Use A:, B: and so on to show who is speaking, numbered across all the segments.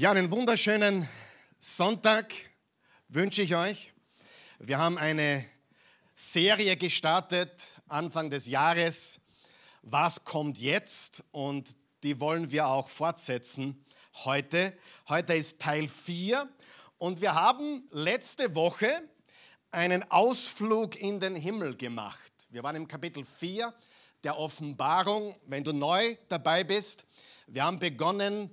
A: Ja, einen wunderschönen Sonntag wünsche ich euch. Wir haben eine Serie gestartet Anfang des Jahres. Was kommt jetzt? Und die wollen wir auch fortsetzen heute. Heute ist Teil 4 und wir haben letzte Woche einen Ausflug in den Himmel gemacht. Wir waren im Kapitel 4 der Offenbarung. Wenn du neu dabei bist, wir haben begonnen,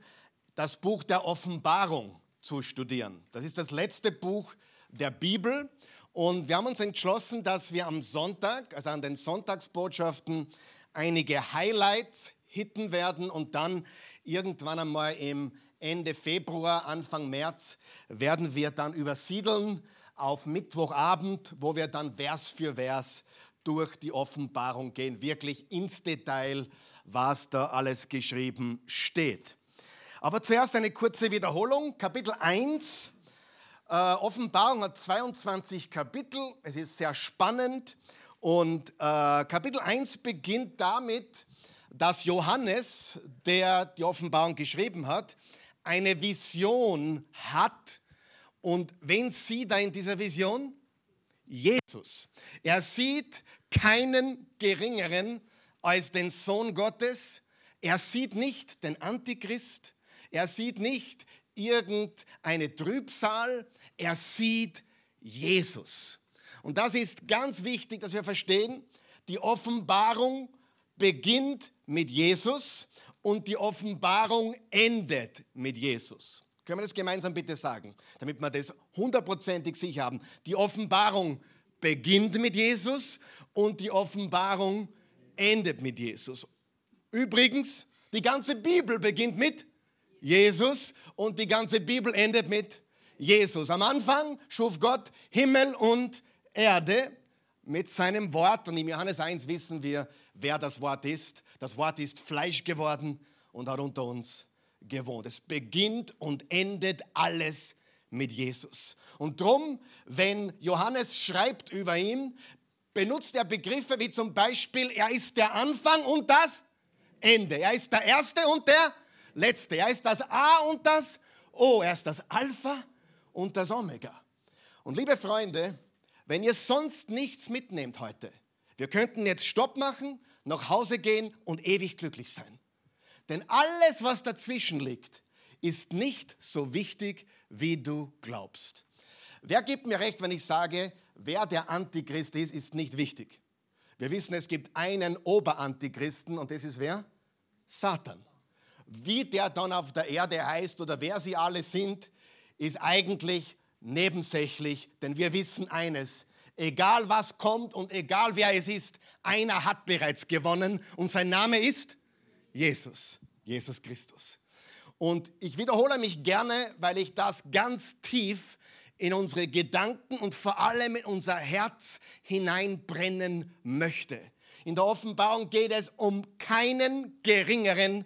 A: das Buch der Offenbarung zu studieren. Das ist das letzte Buch der Bibel. Und wir haben uns entschlossen, dass wir am Sonntag, also an den Sonntagsbotschaften, einige Highlights hitten werden und dann irgendwann einmal im Ende Februar, Anfang März werden wir dann übersiedeln auf Mittwochabend, wo wir dann Vers für Vers durch die Offenbarung gehen, wirklich ins Detail, was da alles geschrieben steht. Aber zuerst eine kurze Wiederholung. Kapitel 1, äh, Offenbarung hat 22 Kapitel. Es ist sehr spannend. Und äh, Kapitel 1 beginnt damit, dass Johannes, der die Offenbarung geschrieben hat, eine Vision hat. Und wen sieht er in dieser Vision? Jesus. Er sieht keinen geringeren als den Sohn Gottes. Er sieht nicht den Antichrist. Er sieht nicht irgendeine Trübsal, er sieht Jesus. Und das ist ganz wichtig, dass wir verstehen, die Offenbarung beginnt mit Jesus und die Offenbarung endet mit Jesus. Können wir das gemeinsam bitte sagen, damit wir das hundertprozentig sicher haben? Die Offenbarung beginnt mit Jesus und die Offenbarung endet mit Jesus. Übrigens, die ganze Bibel beginnt mit Jesus und die ganze Bibel endet mit Jesus. Am Anfang schuf Gott Himmel und Erde mit seinem Wort und im Johannes 1 wissen wir, wer das Wort ist. Das Wort ist Fleisch geworden und hat unter uns gewohnt. Es beginnt und endet alles mit Jesus. Und drum, wenn Johannes schreibt über ihn, benutzt er Begriffe wie zum Beispiel, er ist der Anfang und das Ende. Er ist der Erste und der Letzte. Er ist das A und das O. Er ist das Alpha und das Omega. Und liebe Freunde, wenn ihr sonst nichts mitnehmt heute, wir könnten jetzt Stopp machen, nach Hause gehen und ewig glücklich sein. Denn alles, was dazwischen liegt, ist nicht so wichtig, wie du glaubst. Wer gibt mir recht, wenn ich sage, wer der Antichrist ist, ist nicht wichtig? Wir wissen, es gibt einen Oberantichristen und das ist wer? Satan. Wie der dann auf der Erde heißt oder wer sie alle sind, ist eigentlich nebensächlich, denn wir wissen eines, egal was kommt und egal wer es ist, einer hat bereits gewonnen und sein Name ist Jesus, Jesus Christus. Und ich wiederhole mich gerne, weil ich das ganz tief in unsere Gedanken und vor allem in unser Herz hineinbrennen möchte. In der Offenbarung geht es um keinen geringeren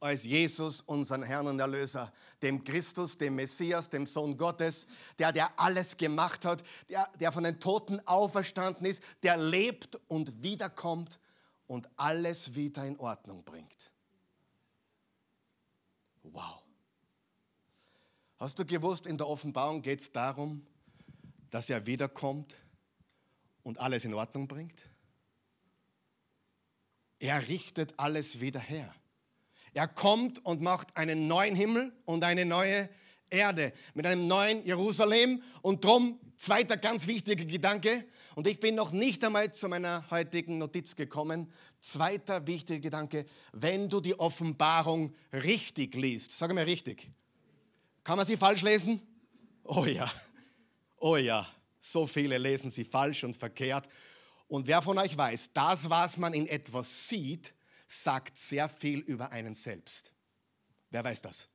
A: als Jesus, unseren Herrn und Erlöser, dem Christus, dem Messias, dem Sohn Gottes, der, der alles gemacht hat, der, der von den Toten auferstanden ist, der lebt und wiederkommt und alles wieder in Ordnung bringt. Wow. Hast du gewusst, in der Offenbarung geht es darum, dass er wiederkommt und alles in Ordnung bringt? Er richtet alles wieder her. Er kommt und macht einen neuen Himmel und eine neue Erde mit einem neuen Jerusalem. Und drum, zweiter ganz wichtiger Gedanke, und ich bin noch nicht einmal zu meiner heutigen Notiz gekommen. Zweiter wichtiger Gedanke, wenn du die Offenbarung richtig liest, sag mal richtig. Kann man sie falsch lesen? Oh ja, oh ja, so viele lesen sie falsch und verkehrt. Und wer von euch weiß, das, was man in etwas sieht, sagt sehr viel über einen selbst. Wer weiß das?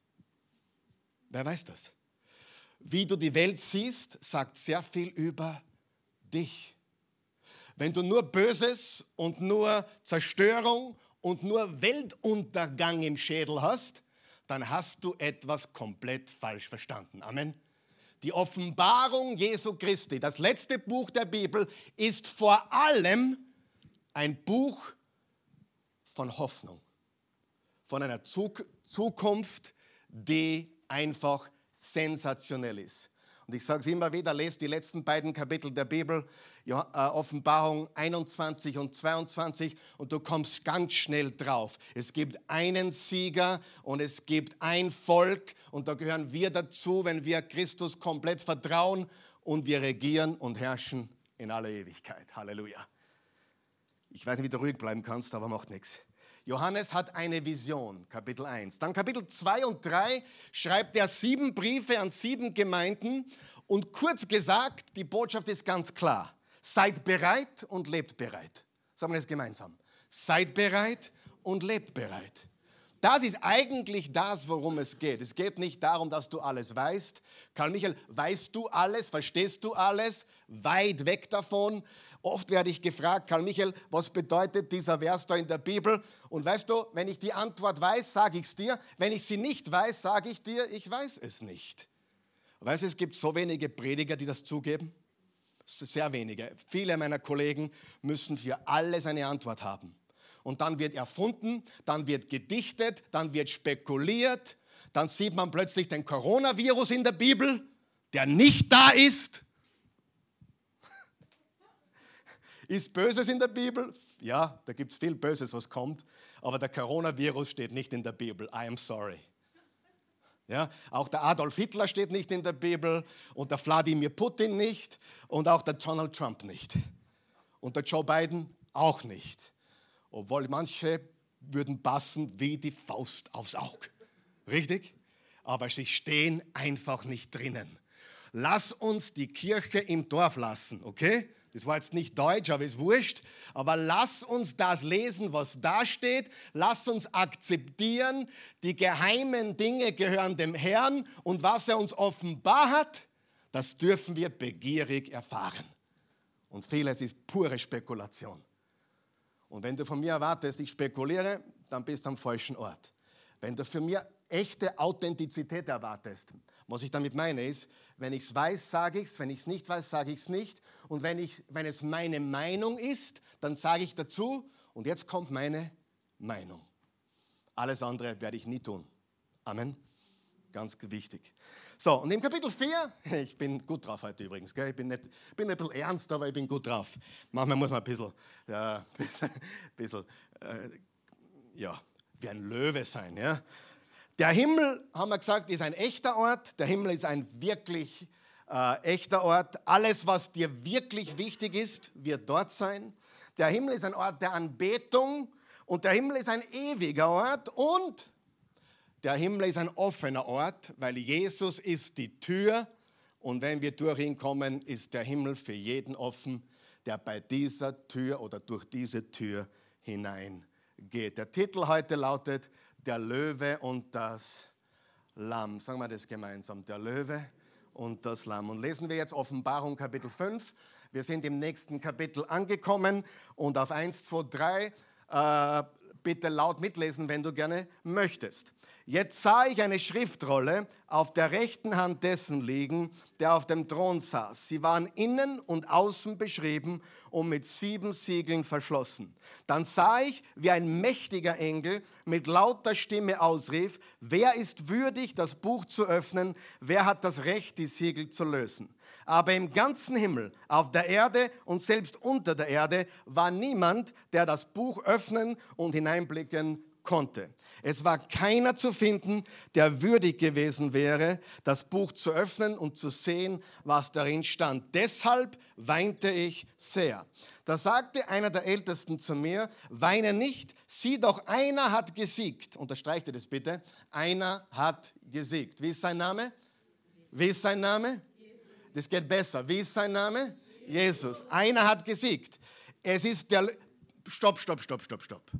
A: Wer weiß das? Wie du die Welt siehst, sagt sehr viel über dich. Wenn du nur Böses und nur Zerstörung und nur Weltuntergang im Schädel hast, dann hast du etwas komplett falsch verstanden. Amen. Die Offenbarung Jesu Christi, das letzte Buch der Bibel, ist vor allem ein Buch von Hoffnung, von einer Zukunft, die einfach sensationell ist. Und ich sage es immer wieder, lest die letzten beiden Kapitel der Bibel, äh, Offenbarung 21 und 22, und du kommst ganz schnell drauf. Es gibt einen Sieger und es gibt ein Volk, und da gehören wir dazu, wenn wir Christus komplett vertrauen und wir regieren und herrschen in aller Ewigkeit. Halleluja. Ich weiß nicht, wie du ruhig bleiben kannst, aber macht nichts. Johannes hat eine Vision, Kapitel 1. Dann Kapitel 2 und 3 schreibt er sieben Briefe an sieben Gemeinden und kurz gesagt, die Botschaft ist ganz klar. Seid bereit und lebt bereit. Sagen wir das gemeinsam. Seid bereit und lebt bereit. Das ist eigentlich das, worum es geht. Es geht nicht darum, dass du alles weißt. Karl Michael, weißt du alles? Verstehst du alles? Weit weg davon. Oft werde ich gefragt, Karl Michael, was bedeutet dieser Vers da in der Bibel? Und weißt du, wenn ich die Antwort weiß, sage ich es dir. Wenn ich sie nicht weiß, sage ich dir, ich weiß es nicht. Weißt du, es gibt so wenige Prediger, die das zugeben. Sehr wenige. Viele meiner Kollegen müssen für alles eine Antwort haben und dann wird erfunden, dann wird gedichtet, dann wird spekuliert, dann sieht man plötzlich den Coronavirus in der Bibel, der nicht da ist. Ist Böses in der Bibel? Ja, da gibt es viel Böses, was kommt, aber der Coronavirus steht nicht in der Bibel. I am sorry. Ja, auch der Adolf Hitler steht nicht in der Bibel und der Wladimir Putin nicht und auch der Donald Trump nicht. Und der Joe Biden auch nicht obwohl manche würden passen wie die Faust aufs Auge. Richtig? Aber sie stehen einfach nicht drinnen. Lass uns die Kirche im Dorf lassen, okay? Das war jetzt nicht deutsch, aber ist wurscht. Aber lass uns das lesen, was da steht. Lass uns akzeptieren, die geheimen Dinge gehören dem Herrn und was er uns offenbar hat, das dürfen wir begierig erfahren. Und vieles ist pure Spekulation. Und wenn du von mir erwartest, ich spekuliere, dann bist du am falschen Ort. Wenn du von mir echte Authentizität erwartest, was ich damit meine ist, wenn ich es weiß, sage ich es, wenn ich es nicht weiß, sage ich es nicht. Und wenn, ich, wenn es meine Meinung ist, dann sage ich dazu, und jetzt kommt meine Meinung. Alles andere werde ich nie tun. Amen. Ganz wichtig. So, und im Kapitel 4, ich bin gut drauf heute übrigens, gell? ich bin nicht, bin ein bisschen ernst, aber ich bin gut drauf. Manchmal muss man ein bisschen, ja, ein bisschen äh, ja, wie ein Löwe sein. Ja? Der Himmel, haben wir gesagt, ist ein echter Ort. Der Himmel ist ein wirklich äh, echter Ort. Alles, was dir wirklich wichtig ist, wird dort sein. Der Himmel ist ein Ort der Anbetung und der Himmel ist ein ewiger Ort und der Himmel ist ein offener Ort, weil Jesus ist die Tür und wenn wir durch ihn kommen, ist der Himmel für jeden offen, der bei dieser Tür oder durch diese Tür hineingeht. Der Titel heute lautet Der Löwe und das Lamm. Sagen wir das gemeinsam. Der Löwe und das Lamm. Und lesen wir jetzt Offenbarung Kapitel 5. Wir sind im nächsten Kapitel angekommen und auf 1, 2, 3 äh, bitte laut mitlesen, wenn du gerne möchtest. Jetzt sah ich eine Schriftrolle auf der rechten Hand dessen liegen, der auf dem Thron saß. Sie waren innen und außen beschrieben und mit sieben Siegeln verschlossen. Dann sah ich, wie ein mächtiger Engel mit lauter Stimme ausrief, wer ist würdig, das Buch zu öffnen, wer hat das Recht, die Siegel zu lösen. Aber im ganzen Himmel, auf der Erde und selbst unter der Erde war niemand, der das Buch öffnen und hineinblicken konnte. Es war keiner zu finden, der würdig gewesen wäre, das Buch zu öffnen und zu sehen, was darin stand. Deshalb weinte ich sehr. Da sagte einer der Ältesten zu mir, weine nicht, sieh doch, einer hat gesiegt. Unterstreicht ihr das bitte? Einer hat gesiegt. Wie ist sein Name? Wie ist sein Name? Das geht besser. Wie ist sein Name? Jesus. Einer hat gesiegt. Es ist der. Stopp, stopp, stopp, stopp, stopp.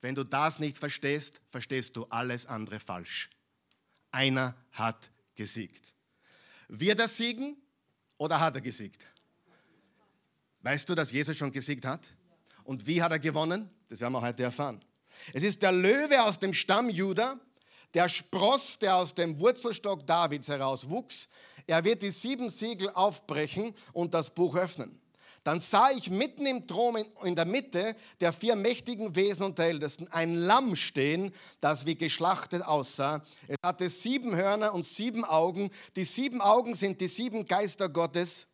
A: Wenn du das nicht verstehst, verstehst du alles andere falsch. Einer hat gesiegt. Wird er siegen oder hat er gesiegt? Weißt du, dass Jesus schon gesiegt hat? Und wie hat er gewonnen? Das werden wir heute erfahren. Es ist der Löwe aus dem Stamm Juda, der Spross, der aus dem Wurzelstock Davids herauswuchs. Er wird die sieben Siegel aufbrechen und das Buch öffnen. Dann sah ich mitten im Thron in der Mitte der vier mächtigen Wesen und der Ältesten ein Lamm stehen, das wie geschlachtet aussah. Es hatte sieben Hörner und sieben Augen. Die sieben Augen sind die sieben Geister Gottes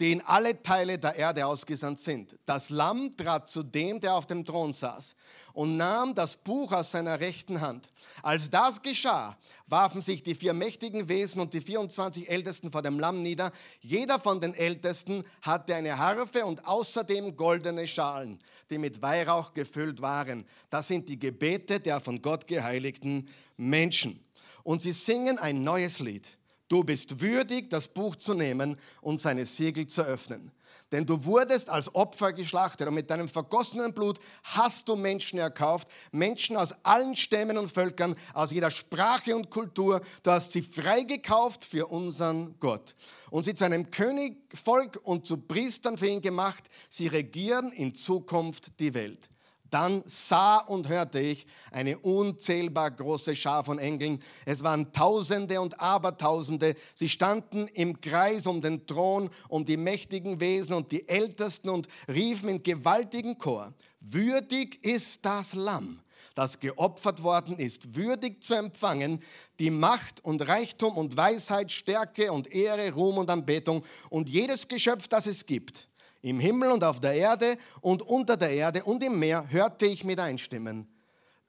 A: die in alle Teile der Erde ausgesandt sind. Das Lamm trat zu dem, der auf dem Thron saß, und nahm das Buch aus seiner rechten Hand. Als das geschah, warfen sich die vier mächtigen Wesen und die 24 Ältesten vor dem Lamm nieder. Jeder von den Ältesten hatte eine Harfe und außerdem goldene Schalen, die mit Weihrauch gefüllt waren. Das sind die Gebete der von Gott geheiligten Menschen. Und sie singen ein neues Lied. Du bist würdig, das Buch zu nehmen und seine Siegel zu öffnen. Denn du wurdest als Opfer geschlachtet und mit deinem vergossenen Blut hast du Menschen erkauft, Menschen aus allen Stämmen und Völkern, aus jeder Sprache und Kultur. Du hast sie freigekauft für unseren Gott und sie zu einem Königvolk und zu Priestern für ihn gemacht. Sie regieren in Zukunft die Welt. Dann sah und hörte ich eine unzählbar große Schar von Engeln. Es waren Tausende und Abertausende. Sie standen im Kreis um den Thron, um die mächtigen Wesen und die Ältesten und riefen in gewaltigen Chor, würdig ist das Lamm, das geopfert worden ist, würdig zu empfangen die Macht und Reichtum und Weisheit, Stärke und Ehre, Ruhm und Anbetung und jedes Geschöpf, das es gibt im Himmel und auf der Erde und unter der Erde und im Meer hörte ich mit einstimmen,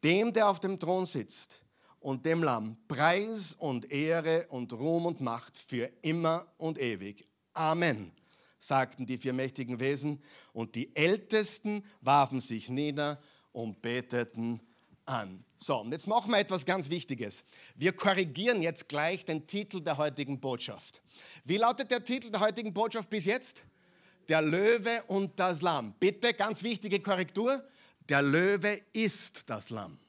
A: dem, der auf dem Thron sitzt und dem Lamm, Preis und Ehre und Ruhm und Macht für immer und ewig. Amen, sagten die vier mächtigen Wesen, und die Ältesten warfen sich nieder und beteten an. So, und jetzt machen wir etwas ganz Wichtiges. Wir korrigieren jetzt gleich den Titel der heutigen Botschaft. Wie lautet der Titel der heutigen Botschaft bis jetzt? Der Löwe und das Lamm. Bitte, ganz wichtige Korrektur. Der Löwe ist das Lamm.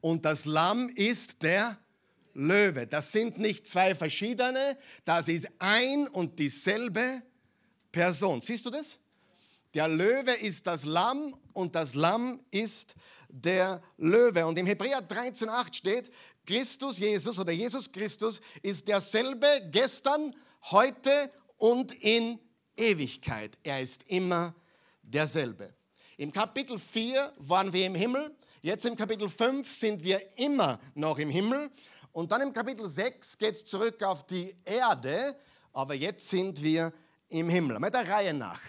A: Und das Lamm ist der Löwe. Das sind nicht zwei verschiedene, das ist ein und dieselbe Person. Siehst du das? Der Löwe ist das Lamm und das Lamm ist der Löwe. Und im Hebräer 13,8 steht, Christus Jesus oder Jesus Christus ist derselbe gestern, heute und in Ewigkeit. Er ist immer derselbe. Im Kapitel 4 waren wir im Himmel, jetzt im Kapitel 5 sind wir immer noch im Himmel und dann im Kapitel 6 geht es zurück auf die Erde, aber jetzt sind wir im Himmel. Mit der Reihe nach.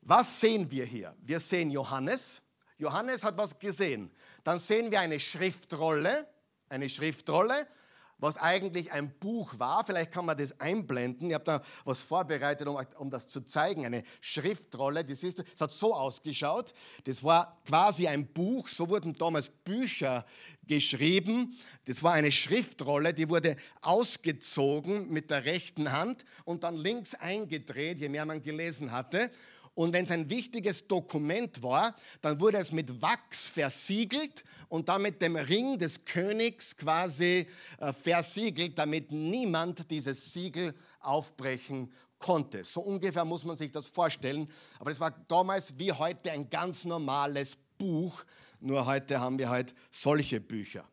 A: Was sehen wir hier? Wir sehen Johannes. Johannes hat was gesehen. Dann sehen wir eine Schriftrolle, eine Schriftrolle was eigentlich ein Buch war. Vielleicht kann man das einblenden. Ich habe da was vorbereitet, um, um, das zu zeigen. Eine Schriftrolle. Das, ist, das hat so ausgeschaut. Das war quasi ein Buch. So wurden damals Bücher geschrieben. Das war eine Schriftrolle, die wurde ausgezogen mit der rechten Hand und dann links eingedreht, je mehr man gelesen hatte. Und wenn es ein wichtiges Dokument war, dann wurde es mit Wachs versiegelt und damit dem Ring des Königs quasi äh, versiegelt, damit niemand dieses Siegel aufbrechen konnte. So ungefähr muss man sich das vorstellen. Aber es war damals wie heute ein ganz normales Buch, nur heute haben wir halt solche Bücher.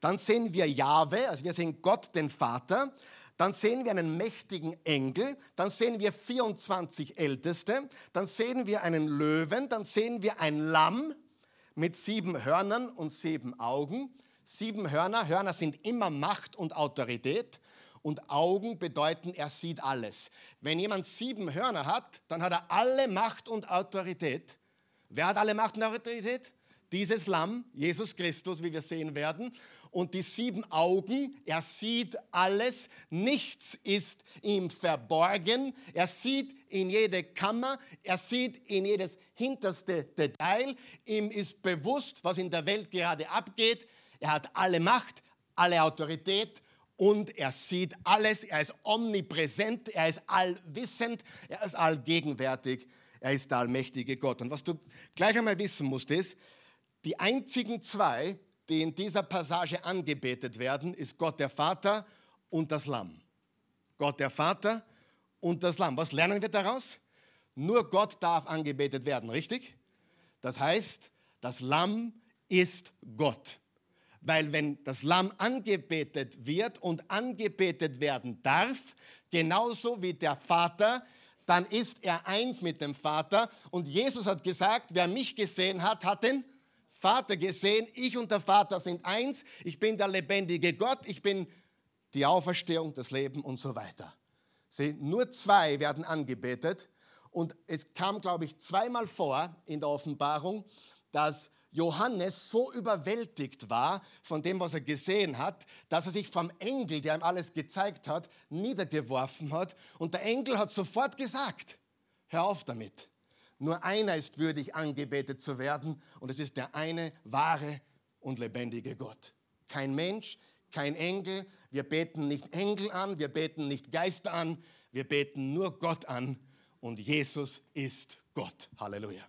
A: Dann sehen wir Jahwe, also wir sehen Gott den Vater. Dann sehen wir einen mächtigen Engel, dann sehen wir 24 Älteste, dann sehen wir einen Löwen, dann sehen wir ein Lamm mit sieben Hörnern und sieben Augen. Sieben Hörner, Hörner sind immer Macht und Autorität und Augen bedeuten, er sieht alles. Wenn jemand sieben Hörner hat, dann hat er alle Macht und Autorität. Wer hat alle Macht und Autorität? Dieses Lamm, Jesus Christus, wie wir sehen werden und die sieben Augen. Er sieht alles. Nichts ist ihm verborgen. Er sieht in jede Kammer. Er sieht in jedes hinterste Detail. Ihm ist bewusst, was in der Welt gerade abgeht. Er hat alle Macht, alle Autorität und er sieht alles. Er ist omnipräsent. Er ist allwissend. Er ist allgegenwärtig. Er ist der allmächtige Gott. Und was du gleich einmal wissen musst, ist, die einzigen zwei, die in dieser Passage angebetet werden, ist Gott der Vater und das Lamm. Gott der Vater und das Lamm. Was lernen wir daraus? Nur Gott darf angebetet werden, richtig? Das heißt, das Lamm ist Gott. Weil wenn das Lamm angebetet wird und angebetet werden darf, genauso wie der Vater dann ist er eins mit dem Vater. Und Jesus hat gesagt, wer mich gesehen hat, hat den gesehen. Ich und der Vater sind eins. Ich bin der lebendige Gott. Ich bin die Auferstehung, das Leben und so weiter. Sie, nur zwei werden angebetet. Und es kam, glaube ich, zweimal vor in der Offenbarung, dass Johannes so überwältigt war von dem, was er gesehen hat, dass er sich vom Engel, der ihm alles gezeigt hat, niedergeworfen hat. Und der Engel hat sofort gesagt, hör auf damit. Nur einer ist würdig, angebetet zu werden, und es ist der eine wahre und lebendige Gott. Kein Mensch, kein Engel. Wir beten nicht Engel an, wir beten nicht Geister an, wir beten nur Gott an. Und Jesus ist Gott. Halleluja.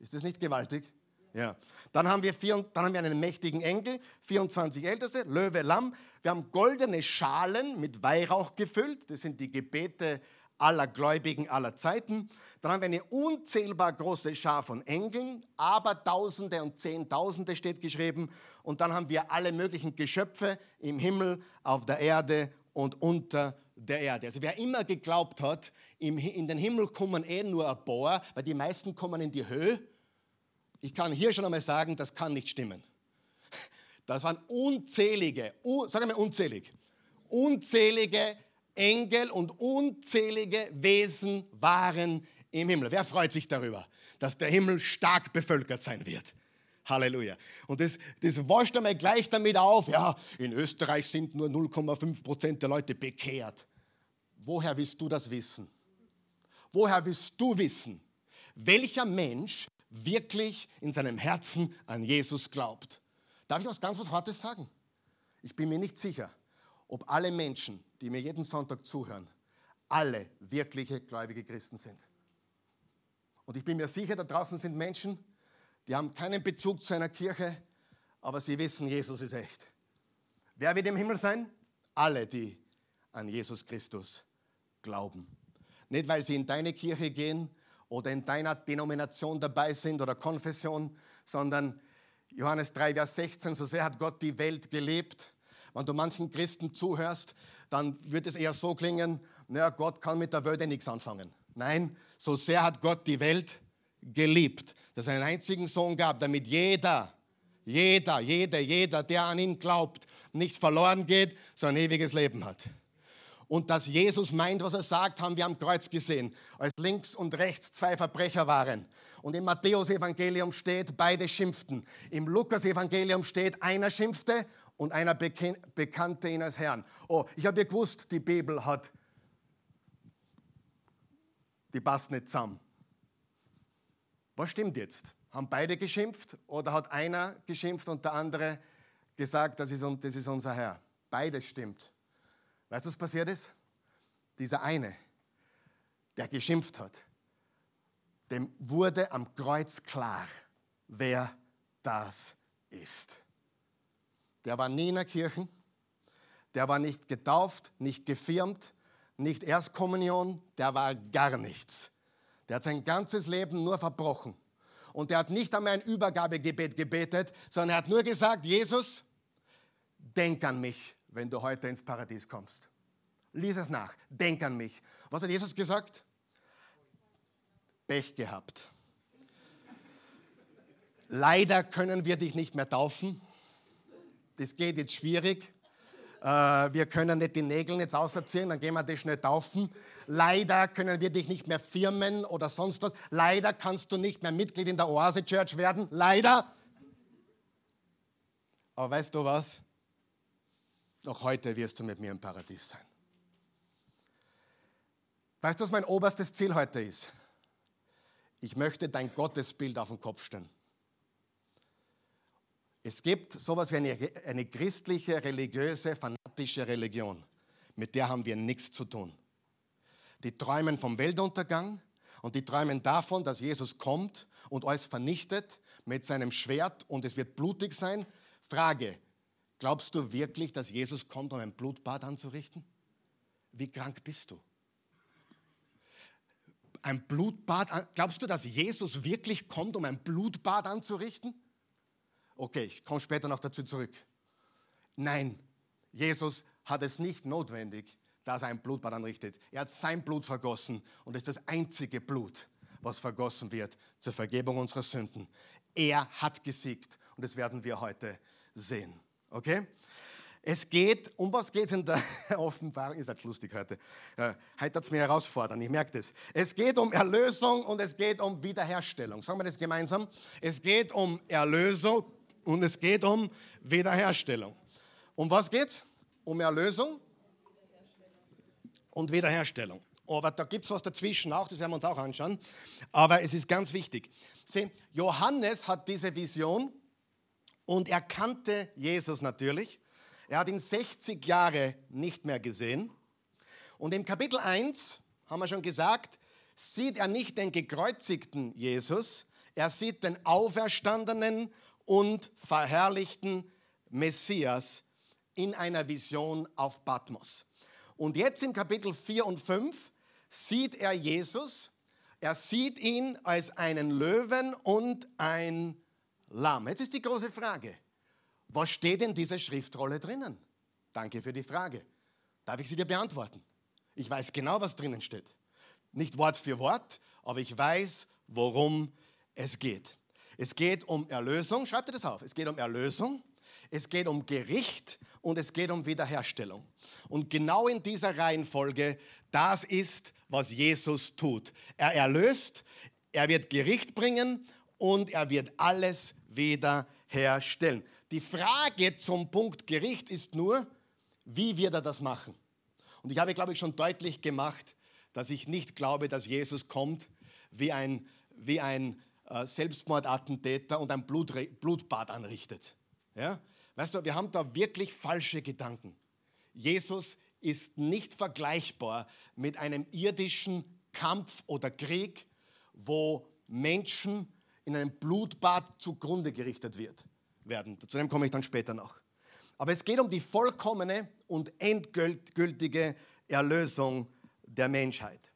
A: Ist das nicht gewaltig? Ja. Dann haben, wir vier, dann haben wir einen mächtigen Engel, 24 Älteste, Löwe, Lamm. Wir haben goldene Schalen mit Weihrauch gefüllt. Das sind die Gebete aller Gläubigen aller Zeiten. Dann haben wir eine unzählbar große Schar von Engeln, aber Tausende und Zehntausende steht geschrieben. Und dann haben wir alle möglichen Geschöpfe im Himmel, auf der Erde und unter der Erde. Also wer immer geglaubt hat, in den Himmel kommen eh nur ein paar, weil die meisten kommen in die Höhe ich kann hier schon einmal sagen, das kann nicht stimmen. Das waren unzählige, un, sagen wir unzählig, unzählige Engel und unzählige Wesen waren im Himmel. Wer freut sich darüber, dass der Himmel stark bevölkert sein wird? Halleluja. Und das, das wascht einmal gleich damit auf, ja, in Österreich sind nur 0,5 Prozent der Leute bekehrt. Woher willst du das wissen? Woher willst du wissen, welcher Mensch wirklich in seinem Herzen an Jesus glaubt. Darf ich was ganz was Hartes sagen? Ich bin mir nicht sicher, ob alle Menschen, die mir jeden Sonntag zuhören, alle wirkliche gläubige Christen sind. Und ich bin mir sicher, da draußen sind Menschen, die haben keinen Bezug zu einer Kirche, aber sie wissen, Jesus ist echt. Wer wird im Himmel sein? Alle, die an Jesus Christus glauben. Nicht, weil sie in deine Kirche gehen, oder in deiner Denomination dabei sind oder Konfession, sondern Johannes 3, Vers 16, so sehr hat Gott die Welt gelebt. Wenn du manchen Christen zuhörst, dann wird es eher so klingen, naja, Gott kann mit der Welt ja nichts anfangen. Nein, so sehr hat Gott die Welt geliebt, dass er einen einzigen Sohn gab, damit jeder, jeder, jeder, jeder, der an ihn glaubt, nicht verloren geht, sondern ewiges Leben hat. Und dass Jesus meint, was er sagt, haben wir am Kreuz gesehen, als links und rechts zwei Verbrecher waren. Und im Matthäus-Evangelium steht, beide schimpften. Im Lukas-Evangelium steht, einer schimpfte und einer bekannte ihn als Herrn. Oh, ich habe ja gewusst, die Bibel hat, die passt nicht zusammen. Was stimmt jetzt? Haben beide geschimpft oder hat einer geschimpft und der andere gesagt, das ist, das ist unser Herr? Beides stimmt. Weißt du, was passiert ist? Dieser eine, der geschimpft hat, dem wurde am Kreuz klar, wer das ist. Der war nie in der Kirche, der war nicht getauft, nicht gefirmt, nicht Erstkommunion, der war gar nichts. Der hat sein ganzes Leben nur verbrochen. Und der hat nicht einmal ein Übergabegebet gebetet, sondern er hat nur gesagt, Jesus, denk an mich, wenn du heute ins Paradies kommst. Lies es nach. Denk an mich. Was hat Jesus gesagt? Pech gehabt. Leider können wir dich nicht mehr taufen. Das geht jetzt schwierig. Äh, wir können nicht die Nägel jetzt auserziehen, dann gehen wir dich schnell taufen. Leider können wir dich nicht mehr firmen oder sonst was. Leider kannst du nicht mehr Mitglied in der Oase Church werden. Leider. Aber weißt du was? Noch heute wirst du mit mir im Paradies sein. Weißt du, was mein oberstes Ziel heute ist? Ich möchte dein Gottesbild auf den Kopf stellen. Es gibt sowas wie eine, eine christliche, religiöse, fanatische Religion. Mit der haben wir nichts zu tun. Die träumen vom Weltuntergang und die träumen davon, dass Jesus kommt und alles vernichtet mit seinem Schwert und es wird blutig sein. Frage, Glaubst du wirklich, dass Jesus kommt, um ein Blutbad anzurichten? Wie krank bist du? Ein Blutbad, glaubst du, dass Jesus wirklich kommt, um ein Blutbad anzurichten? Okay, ich komme später noch dazu zurück. Nein, Jesus hat es nicht notwendig, dass er ein Blutbad anrichtet. Er hat sein Blut vergossen und ist das einzige Blut, was vergossen wird zur Vergebung unserer Sünden. Er hat gesiegt und das werden wir heute sehen. Okay? Es geht, um was geht es in der Offenbarung? Ihr seid lustig heute. Heute hat es mir herausfordern, ich merke das. Es geht um Erlösung und es geht um Wiederherstellung. Sagen wir das gemeinsam. Es geht um Erlösung und es geht um Wiederherstellung. Um was geht es? Um Erlösung und Wiederherstellung. Aber da gibt es was dazwischen auch, das werden wir uns auch anschauen. Aber es ist ganz wichtig. Sehen, Johannes hat diese Vision und er kannte Jesus natürlich. Er hat ihn 60 Jahre nicht mehr gesehen. Und im Kapitel 1, haben wir schon gesagt, sieht er nicht den gekreuzigten Jesus, er sieht den auferstandenen und verherrlichten Messias in einer Vision auf Patmos. Und jetzt im Kapitel 4 und 5 sieht er Jesus, er sieht ihn als einen Löwen und ein Lamm. Jetzt ist die große Frage, was steht in dieser Schriftrolle drinnen? Danke für die Frage. Darf ich sie dir beantworten? Ich weiß genau, was drinnen steht. Nicht Wort für Wort, aber ich weiß, worum es geht. Es geht um Erlösung, schreibt ihr das auf. Es geht um Erlösung, es geht um Gericht und es geht um Wiederherstellung. Und genau in dieser Reihenfolge, das ist, was Jesus tut. Er erlöst, er wird Gericht bringen und er wird alles wiederherstellen. Die Frage zum Punkt Gericht ist nur, wie wird er das machen? Und ich habe, glaube ich, schon deutlich gemacht, dass ich nicht glaube, dass Jesus kommt wie ein, wie ein Selbstmordattentäter und ein Blut, Blutbad anrichtet. Ja? Weißt du, wir haben da wirklich falsche Gedanken. Jesus ist nicht vergleichbar mit einem irdischen Kampf oder Krieg, wo Menschen in einem Blutbad zugrunde gerichtet wird werden. Zu dem komme ich dann später noch. Aber es geht um die vollkommene und endgültige Erlösung der Menschheit.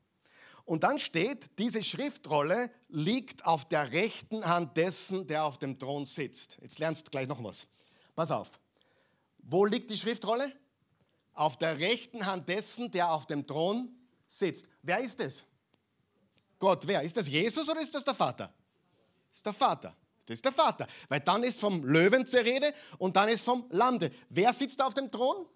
A: Und dann steht, diese Schriftrolle liegt auf der rechten Hand dessen, der auf dem Thron sitzt. Jetzt lernst du gleich noch was. Pass auf. Wo liegt die Schriftrolle? Auf der rechten Hand dessen, der auf dem Thron sitzt. Wer ist es? Gott, wer? Ist das Jesus oder ist das der Vater? Das ist der Vater. Das ist der Vater. Weil dann ist vom Löwen zur Rede und dann ist vom Lande. Wer sitzt auf dem Thron?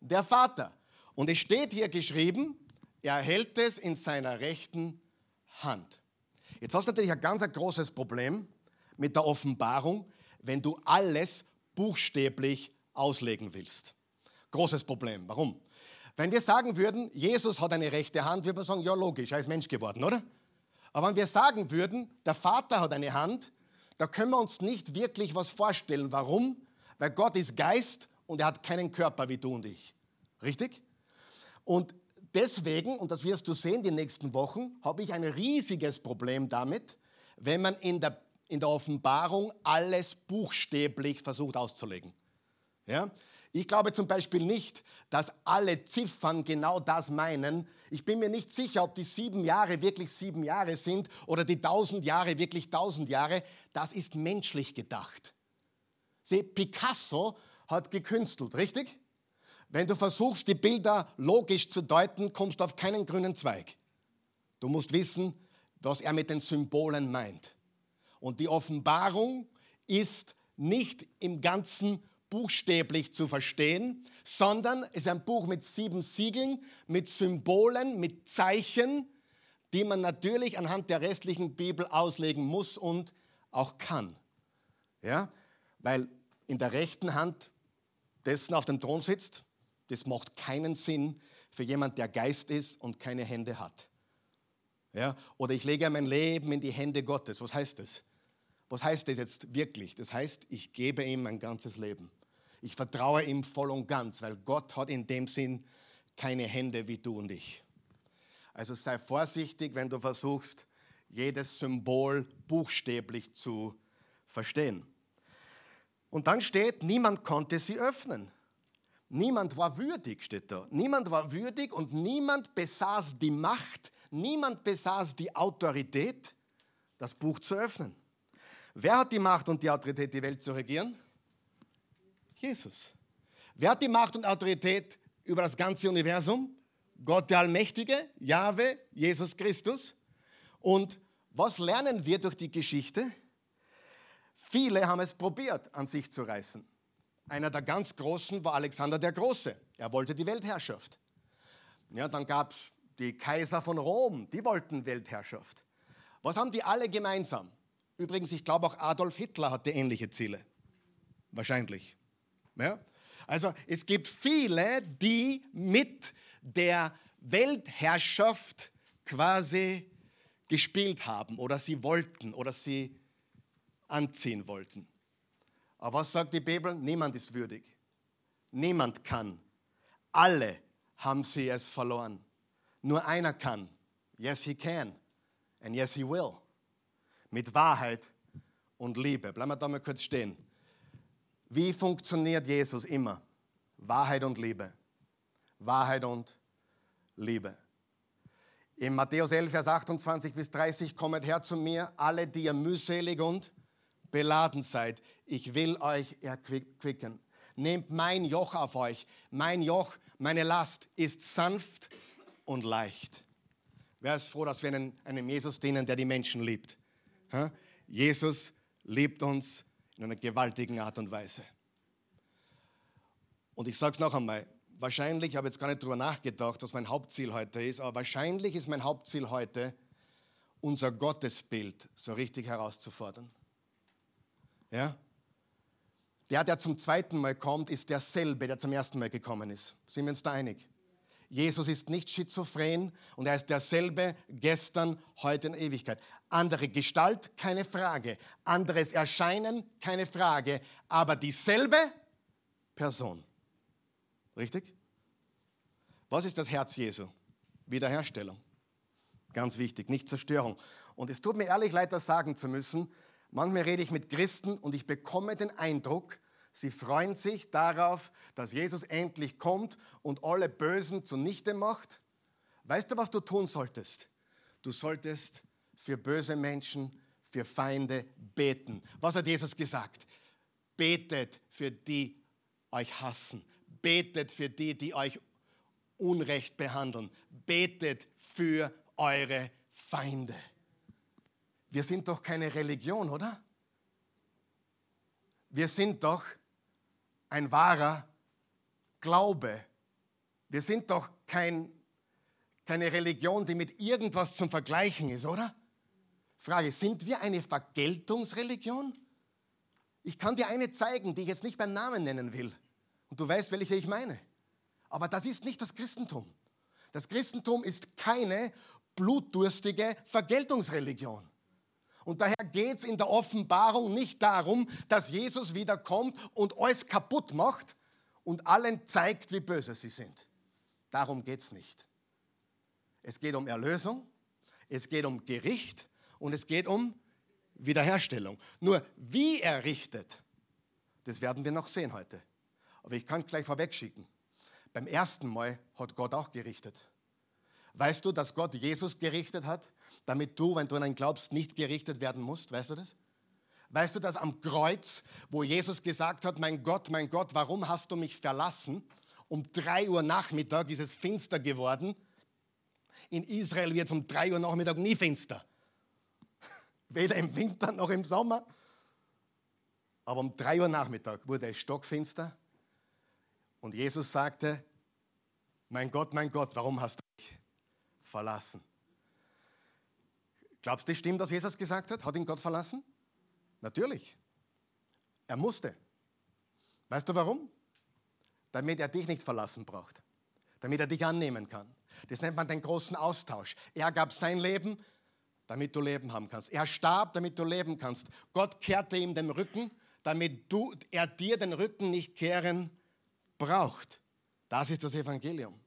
A: Der Vater. Und es steht hier geschrieben, er hält es in seiner rechten Hand. Jetzt hast du natürlich ein ganz großes Problem mit der Offenbarung, wenn du alles buchstäblich auslegen willst. Großes Problem. Warum? Wenn wir sagen würden, Jesus hat eine rechte Hand, würde man sagen, ja logisch, er ist Mensch geworden, oder? Aber wenn wir sagen würden, der Vater hat eine Hand, da können wir uns nicht wirklich was vorstellen. Warum? Weil Gott ist Geist und er hat keinen Körper wie du und ich. Richtig? Und deswegen, und das wirst du sehen die nächsten Wochen, habe ich ein riesiges Problem damit, wenn man in der, in der Offenbarung alles buchstäblich versucht auszulegen. Ja? Ich glaube zum Beispiel nicht, dass alle Ziffern genau das meinen. Ich bin mir nicht sicher, ob die sieben Jahre wirklich sieben Jahre sind oder die tausend Jahre wirklich tausend Jahre. Das ist menschlich gedacht. Sieh, Picasso hat gekünstelt, richtig? Wenn du versuchst, die Bilder logisch zu deuten, kommst du auf keinen grünen Zweig. Du musst wissen, was er mit den Symbolen meint. Und die Offenbarung ist nicht im Ganzen buchstäblich zu verstehen, sondern ist ein Buch mit sieben Siegeln, mit Symbolen, mit Zeichen, die man natürlich anhand der restlichen Bibel auslegen muss und auch kann. Ja? Weil in der rechten Hand dessen auf dem Thron sitzt, das macht keinen Sinn für jemand, der Geist ist und keine Hände hat. Ja? Oder ich lege mein Leben in die Hände Gottes. Was heißt das? Was heißt das jetzt wirklich? Das heißt, ich gebe ihm mein ganzes Leben. Ich vertraue ihm voll und ganz, weil Gott hat in dem Sinn keine Hände wie du und ich. Also sei vorsichtig, wenn du versuchst, jedes Symbol buchstäblich zu verstehen. Und dann steht, niemand konnte sie öffnen. Niemand war würdig, steht da. Niemand war würdig und niemand besaß die Macht, niemand besaß die Autorität, das Buch zu öffnen. Wer hat die Macht und die Autorität, die Welt zu regieren? Jesus. Wer hat die Macht und Autorität, über das ganze Universum. Gott der Allmächtige, Jahwe, Jesus Christus. Und was lernen wir durch die Geschichte? Viele haben es probiert, an sich zu reißen. Einer der ganz Großen war Alexander der Große. Er wollte die Weltherrschaft. Ja, dann gab es die Kaiser von Rom, die wollten Weltherrschaft. Was haben die alle gemeinsam? Übrigens, ich glaube auch Adolf Hitler hatte ähnliche Ziele. Wahrscheinlich. Ja? Also es gibt viele, die mit der Weltherrschaft quasi gespielt haben oder sie wollten oder sie anziehen wollten. Aber was sagt die Bibel? Niemand ist würdig. Niemand kann. Alle haben sie es verloren. Nur einer kann. Yes, he can. And yes, he will. Mit Wahrheit und Liebe. Bleiben wir da mal kurz stehen. Wie funktioniert Jesus immer? Wahrheit und Liebe. Wahrheit und Liebe. In Matthäus 11, Vers 28 bis 30 kommt her zu mir, alle, die ihr mühselig und beladen seid. Ich will euch erquicken. Nehmt mein Joch auf euch. Mein Joch, meine Last ist sanft und leicht. Wer ist froh, dass wir einem, einem Jesus dienen, der die Menschen liebt? Ha? Jesus liebt uns in einer gewaltigen Art und Weise. Und ich sage es noch einmal, wahrscheinlich, ich habe jetzt gar nicht darüber nachgedacht, was mein Hauptziel heute ist, aber wahrscheinlich ist mein Hauptziel heute, unser Gottesbild so richtig herauszufordern. Ja? Der, der zum zweiten Mal kommt, ist derselbe, der zum ersten Mal gekommen ist. Sind wir uns da einig? Jesus ist nicht schizophren und er ist derselbe gestern, heute in Ewigkeit. Andere Gestalt, keine Frage. Anderes Erscheinen, keine Frage. Aber dieselbe Person. Richtig? Was ist das Herz Jesu? Wiederherstellung. Ganz wichtig, nicht Zerstörung. Und es tut mir ehrlich leid, das sagen zu müssen. Manchmal rede ich mit Christen und ich bekomme den Eindruck, sie freuen sich darauf, dass Jesus endlich kommt und alle Bösen zunichte macht. Weißt du, was du tun solltest? Du solltest für böse Menschen, für Feinde beten. Was hat Jesus gesagt? Betet für die euch hassen. Betet für die, die euch Unrecht behandeln. Betet für eure Feinde. Wir sind doch keine Religion, oder? Wir sind doch ein wahrer Glaube. Wir sind doch kein, keine Religion, die mit irgendwas zum Vergleichen ist, oder? Frage, sind wir eine Vergeltungsreligion? Ich kann dir eine zeigen, die ich jetzt nicht beim Namen nennen will. Und du weißt, welche ich meine. Aber das ist nicht das Christentum. Das Christentum ist keine blutdurstige Vergeltungsreligion. Und daher geht es in der Offenbarung nicht darum, dass Jesus wiederkommt und alles kaputt macht und allen zeigt, wie böse sie sind. Darum geht es nicht. Es geht um Erlösung, es geht um Gericht und es geht um Wiederherstellung. Nur wie er richtet, das werden wir noch sehen heute. Aber ich kann gleich vorwegschicken. Beim ersten Mal hat Gott auch gerichtet. Weißt du, dass Gott Jesus gerichtet hat, damit du, wenn du an ihn glaubst, nicht gerichtet werden musst? Weißt du das? Weißt du, dass am Kreuz, wo Jesus gesagt hat, mein Gott, mein Gott, warum hast du mich verlassen? Um drei Uhr Nachmittag ist es finster geworden. In Israel wird es um drei Uhr Nachmittag nie finster. Weder im Winter noch im Sommer. Aber um drei Uhr Nachmittag wurde es stockfinster. Und Jesus sagte, mein Gott, mein Gott, warum hast du mich verlassen. Glaubst du, stimmt, was Jesus gesagt hat? Hat ihn Gott verlassen? Natürlich. Er musste. Weißt du warum? Damit er dich nicht verlassen braucht. Damit er dich annehmen kann. Das nennt man den großen Austausch. Er gab sein Leben, damit du Leben haben kannst. Er starb, damit du leben kannst. Gott kehrte ihm den Rücken, damit du, er dir den Rücken nicht kehren braucht. Das ist das Evangelium.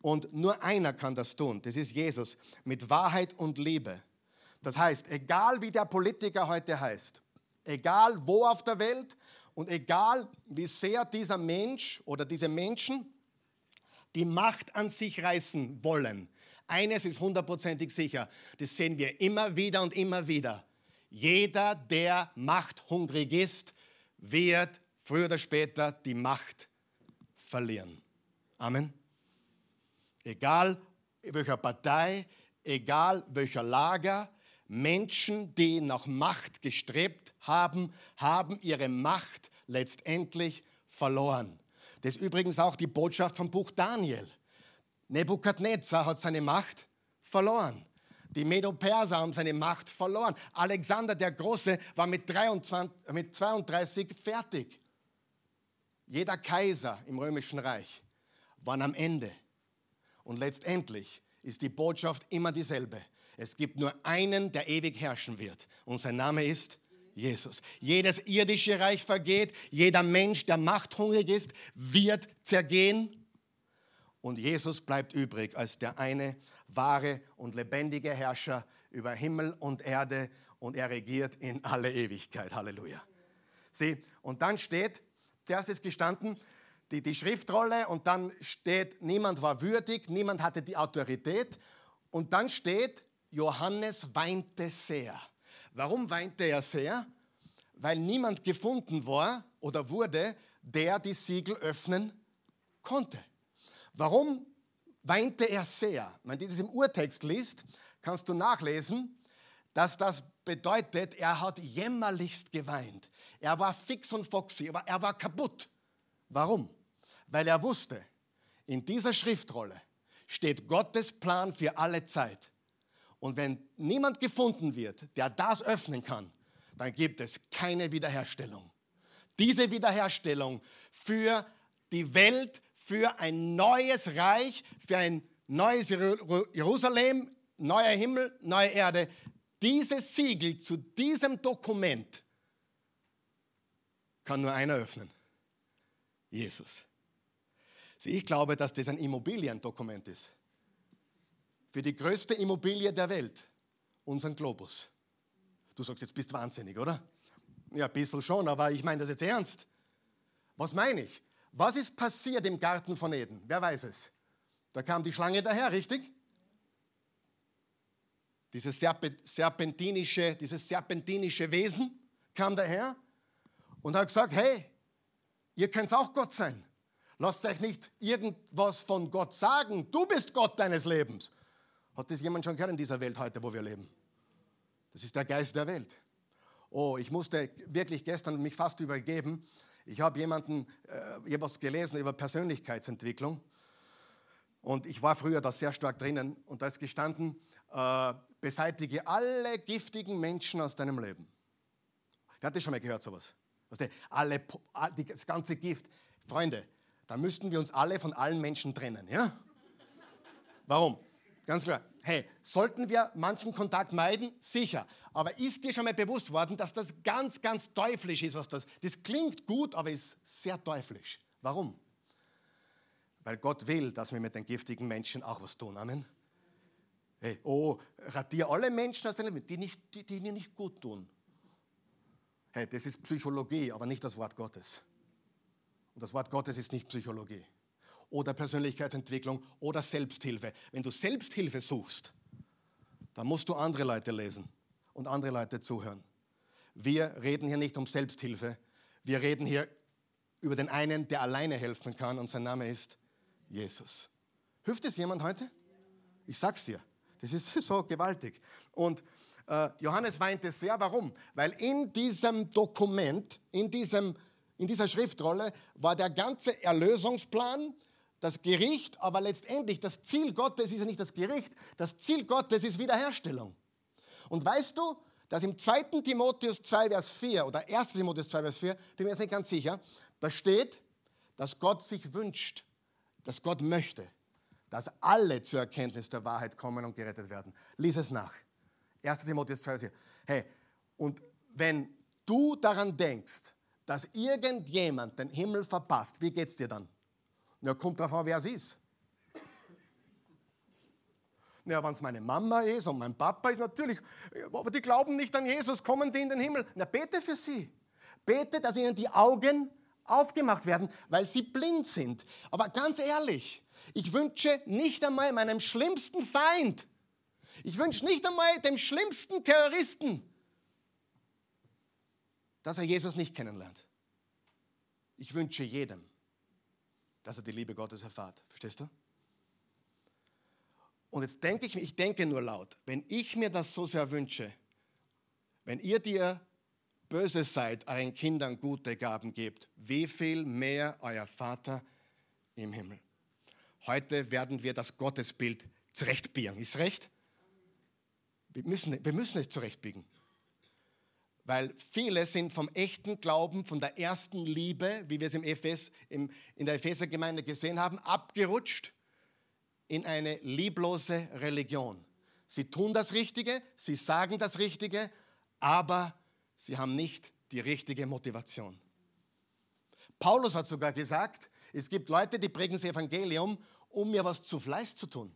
A: Und nur einer kann das tun, das ist Jesus, mit Wahrheit und Liebe. Das heißt, egal wie der Politiker heute heißt, egal wo auf der Welt und egal wie sehr dieser Mensch oder diese Menschen die Macht an sich reißen wollen, eines ist hundertprozentig sicher, das sehen wir immer wieder und immer wieder. Jeder, der machthungrig ist, wird früher oder später die Macht verlieren. Amen. Egal welcher Partei, egal welcher Lager, Menschen, die nach Macht gestrebt haben, haben ihre Macht letztendlich verloren. Das ist übrigens auch die Botschaft vom Buch Daniel. Nebukadnezar hat seine Macht verloren. Die Medo-Perser haben seine Macht verloren. Alexander der Große war mit, 23, mit 32 fertig. Jeder Kaiser im Römischen Reich war am Ende. Und letztendlich ist die Botschaft immer dieselbe. Es gibt nur einen, der ewig herrschen wird. Und sein Name ist Jesus. Jedes irdische Reich vergeht. Jeder Mensch, der machthungrig ist, wird zergehen. Und Jesus bleibt übrig als der eine wahre und lebendige Herrscher über Himmel und Erde. Und er regiert in alle Ewigkeit. Halleluja. Sieh, und dann steht, zuerst ist gestanden, die, die Schriftrolle und dann steht, niemand war würdig, niemand hatte die Autorität. Und dann steht, Johannes weinte sehr. Warum weinte er sehr? Weil niemand gefunden war oder wurde, der die Siegel öffnen konnte. Warum weinte er sehr? Wenn du das im Urtext liest, kannst du nachlesen, dass das bedeutet, er hat jämmerlichst geweint. Er war fix und foxy, aber er war kaputt. Warum? Weil er wusste, in dieser Schriftrolle steht Gottes Plan für alle Zeit. Und wenn niemand gefunden wird, der das öffnen kann, dann gibt es keine Wiederherstellung. Diese Wiederherstellung für die Welt, für ein neues Reich, für ein neues Jerusalem, neuer Himmel, neue Erde, dieses Siegel zu diesem Dokument kann nur einer öffnen. Jesus. Ich glaube, dass das ein Immobiliendokument ist für die größte Immobilie der Welt, unseren Globus. Du sagst, jetzt bist wahnsinnig, oder? Ja, ein bisschen schon, aber ich meine das jetzt ernst. Was meine ich? Was ist passiert im Garten von Eden? Wer weiß es? Da kam die Schlange daher, richtig? Dieses serpentinische, dieses serpentinische Wesen kam daher und hat gesagt, hey, ihr könnt auch Gott sein. Lasst euch nicht irgendwas von Gott sagen. Du bist Gott deines Lebens. Hat das jemand schon gehört in dieser Welt heute, wo wir leben? Das ist der Geist der Welt. Oh, ich musste wirklich gestern mich fast übergeben. Ich habe jemanden, äh, etwas gelesen über Persönlichkeitsentwicklung. Und ich war früher da sehr stark drinnen. Und da ist gestanden, äh, beseitige alle giftigen Menschen aus deinem Leben. Wer hat das schon mal gehört, sowas? Weißt du, alle, das ganze Gift. Freunde, da müssten wir uns alle von allen Menschen trennen. Ja? Warum? Ganz klar. Hey, sollten wir manchen Kontakt meiden? Sicher. Aber ist dir schon mal bewusst worden, dass das ganz, ganz teuflisch ist, was das. Das klingt gut, aber ist sehr teuflisch. Warum? Weil Gott will, dass wir mit den giftigen Menschen auch was tun. Amen. Hey, oh, radier alle Menschen aus deinem Leben, die, nicht, die, die dir nicht gut tun. Hey, das ist Psychologie, aber nicht das Wort Gottes. Und das Wort Gottes ist nicht Psychologie oder Persönlichkeitsentwicklung oder Selbsthilfe. Wenn du Selbsthilfe suchst, dann musst du andere Leute lesen und andere Leute zuhören. Wir reden hier nicht um Selbsthilfe, wir reden hier über den einen, der alleine helfen kann und sein Name ist Jesus. Hilft es jemand heute? Ich sag's dir, das ist so gewaltig. Und äh, Johannes weinte sehr, warum? Weil in diesem Dokument, in, diesem, in dieser Schriftrolle war der ganze Erlösungsplan, das Gericht, aber letztendlich das Ziel Gottes ist ja nicht das Gericht, das Ziel Gottes ist Wiederherstellung. Und weißt du, dass im 2. Timotheus 2, Vers 4 oder 1. Timotheus 2, Vers 4, bin mir jetzt nicht ganz sicher, da steht, dass Gott sich wünscht, dass Gott möchte, dass alle zur Erkenntnis der Wahrheit kommen und gerettet werden. Lies es nach. 1. Timotheus 2, Vers 4. Hey, und wenn du daran denkst, dass irgendjemand den Himmel verpasst, wie geht es dir dann? Ja, kommt darauf an, wer es ist. Ja, wenn es meine Mama ist und mein Papa ist, natürlich, aber die glauben nicht an Jesus, kommen die in den Himmel. Na, bete für sie. Bete, dass ihnen die Augen aufgemacht werden, weil sie blind sind. Aber ganz ehrlich, ich wünsche nicht einmal meinem schlimmsten Feind, ich wünsche nicht einmal dem schlimmsten Terroristen, dass er Jesus nicht kennenlernt. Ich wünsche jedem, dass er die Liebe Gottes erfahrt. Verstehst du? Und jetzt denke ich, ich denke nur laut, wenn ich mir das so sehr wünsche, wenn ihr dir böse seid, euren Kindern gute Gaben gebt, wie viel mehr euer Vater im Himmel. Heute werden wir das Gottesbild zurechtbiegen. Ist recht? Wir müssen, wir müssen es zurechtbiegen. Weil viele sind vom echten Glauben, von der ersten Liebe, wie wir es im Ephes, im, in der Ephesergemeinde gesehen haben, abgerutscht in eine lieblose Religion. Sie tun das Richtige, sie sagen das Richtige, aber sie haben nicht die richtige Motivation. Paulus hat sogar gesagt, es gibt Leute, die prägen das Evangelium, um mir was zu Fleiß zu tun.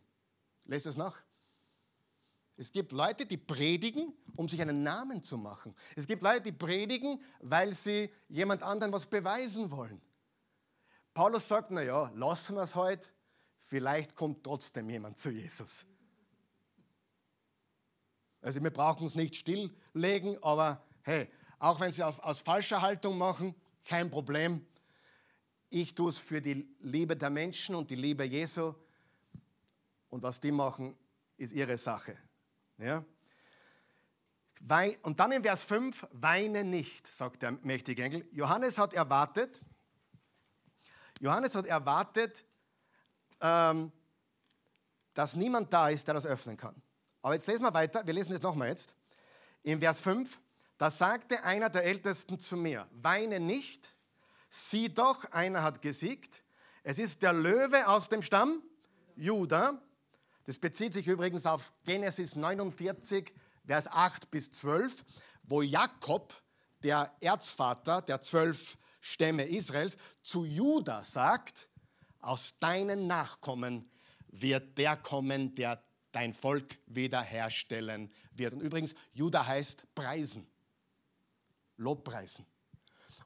A: Lest es nach. Es gibt Leute, die predigen, um sich einen Namen zu machen. Es gibt Leute, die predigen, weil sie jemand anderen was beweisen wollen. Paulus sagt, naja, lassen wir es heute, vielleicht kommt trotzdem jemand zu Jesus. Also wir brauchen es nicht stilllegen, aber hey, auch wenn sie aus falscher Haltung machen, kein Problem. Ich tue es für die Liebe der Menschen und die Liebe Jesu. Und was die machen, ist ihre Sache. Ja? Und dann in Vers 5, weine nicht, sagt der mächtige Engel. Johannes hat erwartet, Johannes hat erwartet, ähm, dass niemand da ist, der das öffnen kann. Aber jetzt lesen wir weiter, wir lesen das nochmal jetzt. In Vers 5, da sagte einer der Ältesten zu mir, weine nicht, sieh doch, einer hat gesiegt. Es ist der Löwe aus dem Stamm Juda, das bezieht sich übrigens auf Genesis 49, Vers 8 bis 12, wo Jakob, der Erzvater der zwölf Stämme Israels, zu Juda sagt, aus deinen Nachkommen wird der kommen, der dein Volk wiederherstellen wird. Und übrigens, Juda heißt preisen, Lobpreisen.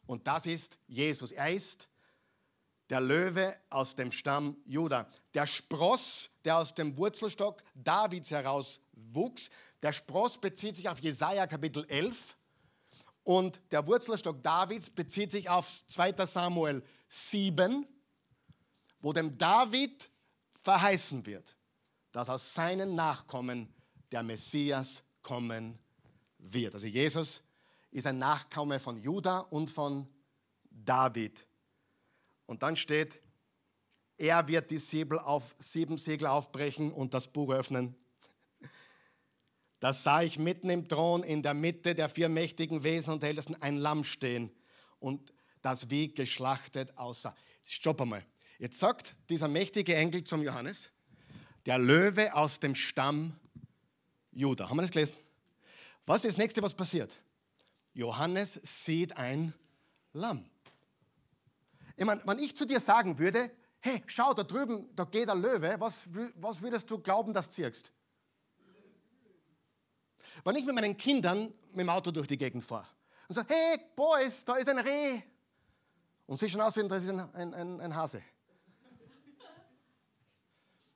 A: Und das ist Jesus. Er ist der Löwe aus dem Stamm Juda, der Spross, der aus dem Wurzelstock Davids heraus wuchs. Der Spross bezieht sich auf Jesaja Kapitel 11 und der Wurzelstock Davids bezieht sich auf 2. Samuel 7, wo dem David verheißen wird, dass aus seinen Nachkommen der Messias kommen wird. Also Jesus ist ein Nachkomme von Juda und von David. Und dann steht, er wird die Siebel auf, sieben Segel aufbrechen und das Buch öffnen. Da sah ich mitten im Thron in der Mitte der vier mächtigen Wesen und Ältesten ein Lamm stehen und das wie geschlachtet aussah. Stopp einmal. Jetzt sagt dieser mächtige Engel zum Johannes, der Löwe aus dem Stamm Juda. Haben wir das gelesen? Was ist das nächste, was passiert? Johannes sieht ein Lamm. Ich meine, wenn ich zu dir sagen würde, hey, schau, da drüben, da geht ein Löwe, was, was würdest du glauben, dass du ziehst? Wenn ich mit meinen Kindern mit dem Auto durch die Gegend fahre und sage, hey, Boys, da ist ein Reh. Und sie schon aussehen, das ist ein, ein, ein, ein Hase.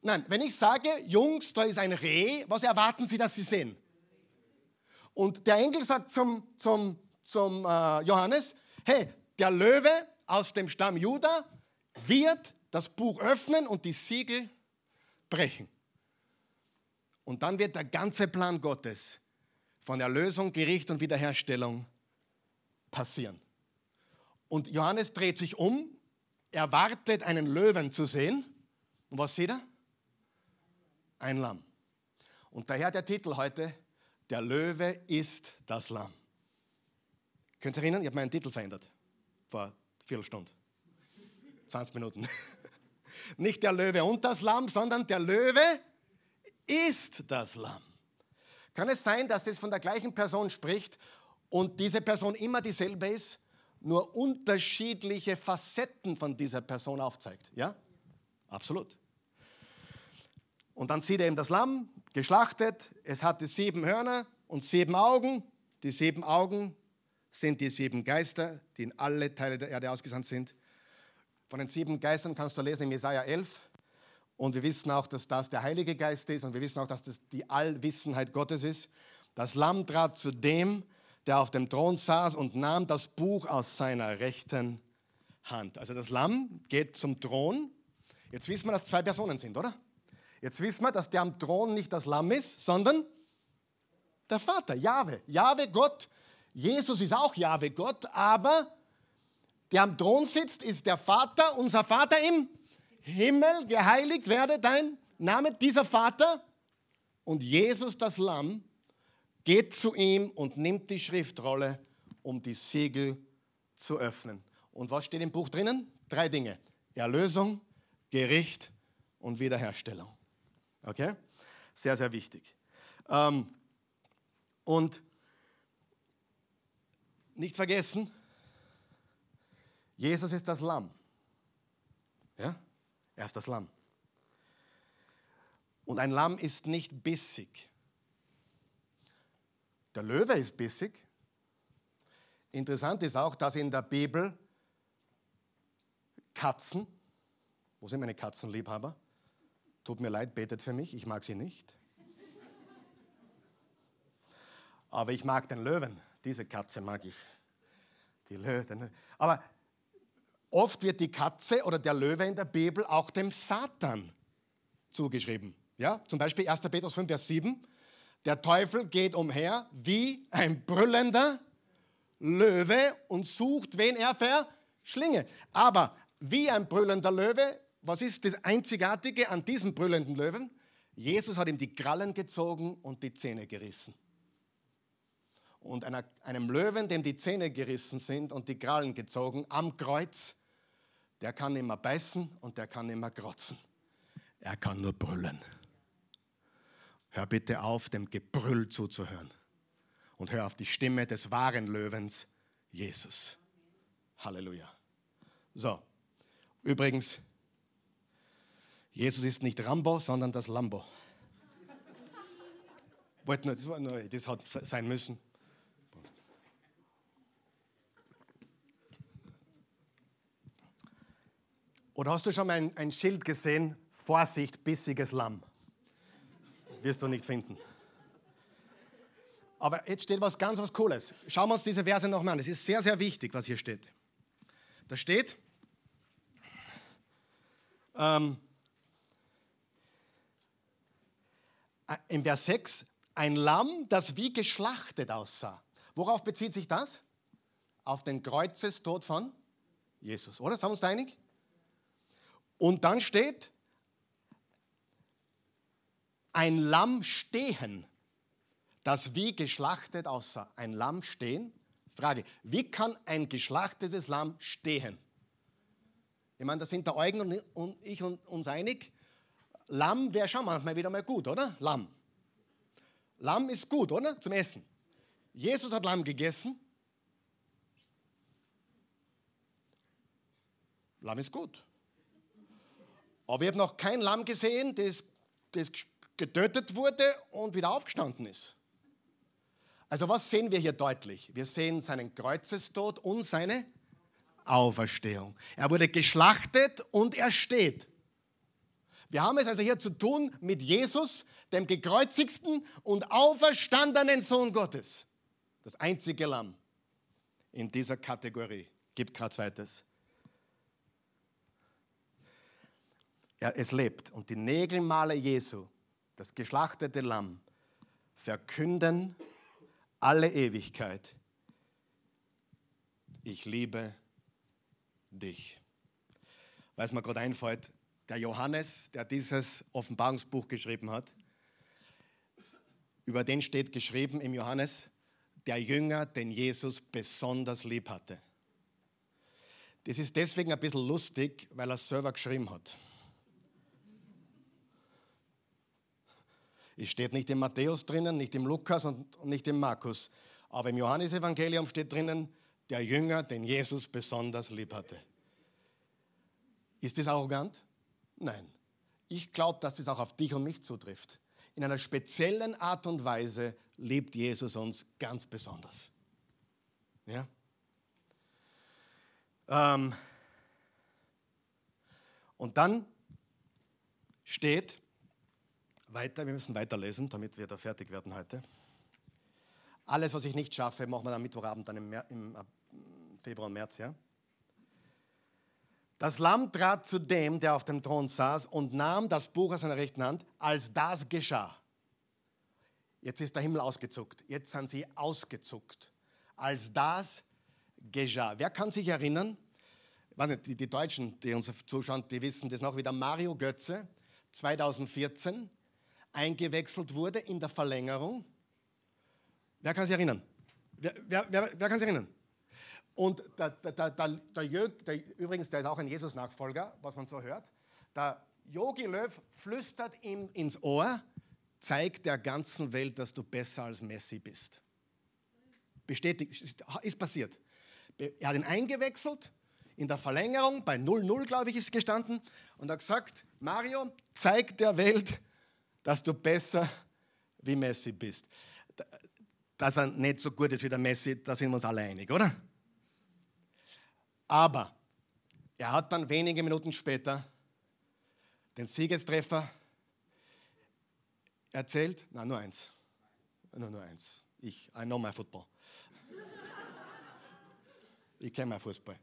A: Nein, wenn ich sage, Jungs, da ist ein Reh, was erwarten Sie, dass Sie sehen? Und der Engel sagt zum, zum, zum äh, Johannes, hey, der Löwe aus dem Stamm Juda wird das Buch öffnen und die Siegel brechen. Und dann wird der ganze Plan Gottes von Erlösung, Gericht und Wiederherstellung passieren. Und Johannes dreht sich um, er wartet, einen Löwen zu sehen. Und was sieht er? Ein Lamm. Und daher der Titel heute, der Löwe ist das Lamm. Könnt ihr erinnern? Ich habe meinen Titel verändert vor Viertelstunde. 20 Minuten. Nicht der Löwe und das Lamm, sondern der Löwe ist das Lamm. Kann es sein, dass es von der gleichen Person spricht und diese Person immer dieselbe ist, nur unterschiedliche Facetten von dieser Person aufzeigt? Ja? Absolut. Und dann sieht er eben das Lamm, geschlachtet. Es hatte sieben Hörner und sieben Augen. Die sieben Augen sind die sieben Geister, die in alle Teile der Erde ausgesandt sind. Von den sieben Geistern kannst du lesen in Jesaja 11. Und wir wissen auch, dass das der Heilige Geist ist und wir wissen auch, dass das die Allwissenheit Gottes ist. Das Lamm trat zu dem, der auf dem Thron saß und nahm das Buch aus seiner rechten Hand. Also das Lamm geht zum Thron. Jetzt wissen wir, dass zwei Personen sind, oder? Jetzt wissen wir, dass der am Thron nicht das Lamm ist, sondern der Vater, Jahwe. Jahwe Gott. Jesus ist auch Jahwe Gott, aber der am Thron sitzt, ist der Vater, unser Vater im Himmel. Geheiligt werde dein Name, dieser Vater. Und Jesus, das Lamm, geht zu ihm und nimmt die Schriftrolle, um die Siegel zu öffnen. Und was steht im Buch drinnen? Drei Dinge. Erlösung, Gericht und Wiederherstellung. Okay? Sehr, sehr wichtig. Ähm, und nicht vergessen, Jesus ist das Lamm. Ja? Er ist das Lamm. Und ein Lamm ist nicht bissig. Der Löwe ist bissig. Interessant ist auch, dass in der Bibel Katzen, wo sind meine Katzenliebhaber? Tut mir leid, betet für mich, ich mag sie nicht. Aber ich mag den Löwen, diese Katze mag ich. Die Löwen. Aber oft wird die Katze oder der Löwe in der Bibel auch dem Satan zugeschrieben. Ja? Zum Beispiel 1. Petrus 5, Vers 7. Der Teufel geht umher wie ein brüllender Löwe und sucht, wen er verschlinge. Aber wie ein brüllender Löwe, was ist das Einzigartige an diesem brüllenden Löwen? Jesus hat ihm die Krallen gezogen und die Zähne gerissen. Und einer, einem Löwen, dem die Zähne gerissen sind und die Krallen gezogen am Kreuz, der kann mehr beißen und der kann mehr krotzen. Er kann nur brüllen. Hör bitte auf, dem Gebrüll zuzuhören. Und hör auf die Stimme des wahren Löwens, Jesus. Halleluja. So, übrigens, Jesus ist nicht Rambo, sondern das Lambo. Das hat sein müssen. Oder hast du schon mal ein, ein Schild gesehen? Vorsicht, bissiges Lamm. Wirst du nicht finden. Aber jetzt steht was ganz was Cooles. Schauen wir uns diese Verse nochmal an. Es ist sehr, sehr wichtig, was hier steht. Da steht, ähm, im Vers 6, ein Lamm, das wie geschlachtet aussah. Worauf bezieht sich das? Auf den Kreuzestod von Jesus, oder? Sind wir uns da einig? Und dann steht, ein Lamm stehen, das wie geschlachtet aussah. Ein Lamm stehen? Frage, wie kann ein geschlachtetes Lamm stehen? Ich meine, da sind der Eugen und ich uns einig. Lamm wäre schon manchmal wieder mal gut, oder? Lamm. Lamm ist gut, oder? Zum Essen. Jesus hat Lamm gegessen. Lamm ist gut. Aber ich habe noch kein Lamm gesehen, das, das getötet wurde und wieder aufgestanden ist. Also was sehen wir hier deutlich? Wir sehen seinen Kreuzestod und seine Auferstehung. Er wurde geschlachtet und er steht. Wir haben es also hier zu tun mit Jesus, dem gekreuzigsten und auferstandenen Sohn Gottes. Das einzige Lamm in dieser Kategorie. Gibt gerade zweites. Ja, es lebt. Und die Nägelmale Jesu, das geschlachtete Lamm, verkünden alle Ewigkeit. Ich liebe dich. Weiß mir gerade einfällt, der Johannes, der dieses Offenbarungsbuch geschrieben hat, über den steht geschrieben im Johannes, der Jünger, den Jesus besonders lieb hatte. Das ist deswegen ein bisschen lustig, weil er es selber geschrieben hat. Es steht nicht im Matthäus drinnen, nicht im Lukas und nicht im Markus. Aber im Johannesevangelium steht drinnen, der Jünger, den Jesus besonders lieb hatte. Ist das arrogant? Nein. Ich glaube, dass das auch auf dich und mich zutrifft. In einer speziellen Art und Weise liebt Jesus uns ganz besonders. Ja? Ähm und dann steht, weiter, wir müssen weiterlesen, damit wir da fertig werden heute. Alles, was ich nicht schaffe, machen wir am Mittwochabend, dann im, Mer im Februar und März. Ja? Das Lamm trat zu dem, der auf dem Thron saß, und nahm das Buch aus seiner rechten Hand, als das geschah. Jetzt ist der Himmel ausgezuckt. Jetzt sind sie ausgezuckt. Als das geschah. Wer kann sich erinnern? Die, Deutschen, die uns zuschauen, die wissen das noch, wie der Mario Götze 2014 eingewechselt wurde in der Verlängerung. Wer kann sich erinnern? Wer, wer, wer, wer kann sich erinnern? Und der, der, der, der, Jörg, der, übrigens, der ist auch ein Jesus-Nachfolger, was man so hört. Der Yogi Löw flüstert ihm ins Ohr, zeig der ganzen Welt, dass du besser als Messi bist. Bestätigt, ist passiert. Er hat ihn eingewechselt in der Verlängerung, bei 0-0, glaube ich, ist gestanden, und hat gesagt, Mario, zeig der Welt, dass du besser wie Messi bist. Dass er nicht so gut ist wie der Messi, da sind wir uns alle einig, oder? Aber er hat dann wenige Minuten später den Siegestreffer erzählt. Nein, nur eins. Nur, nur eins. Ich, I know my football. Ich kenne mein Fußball.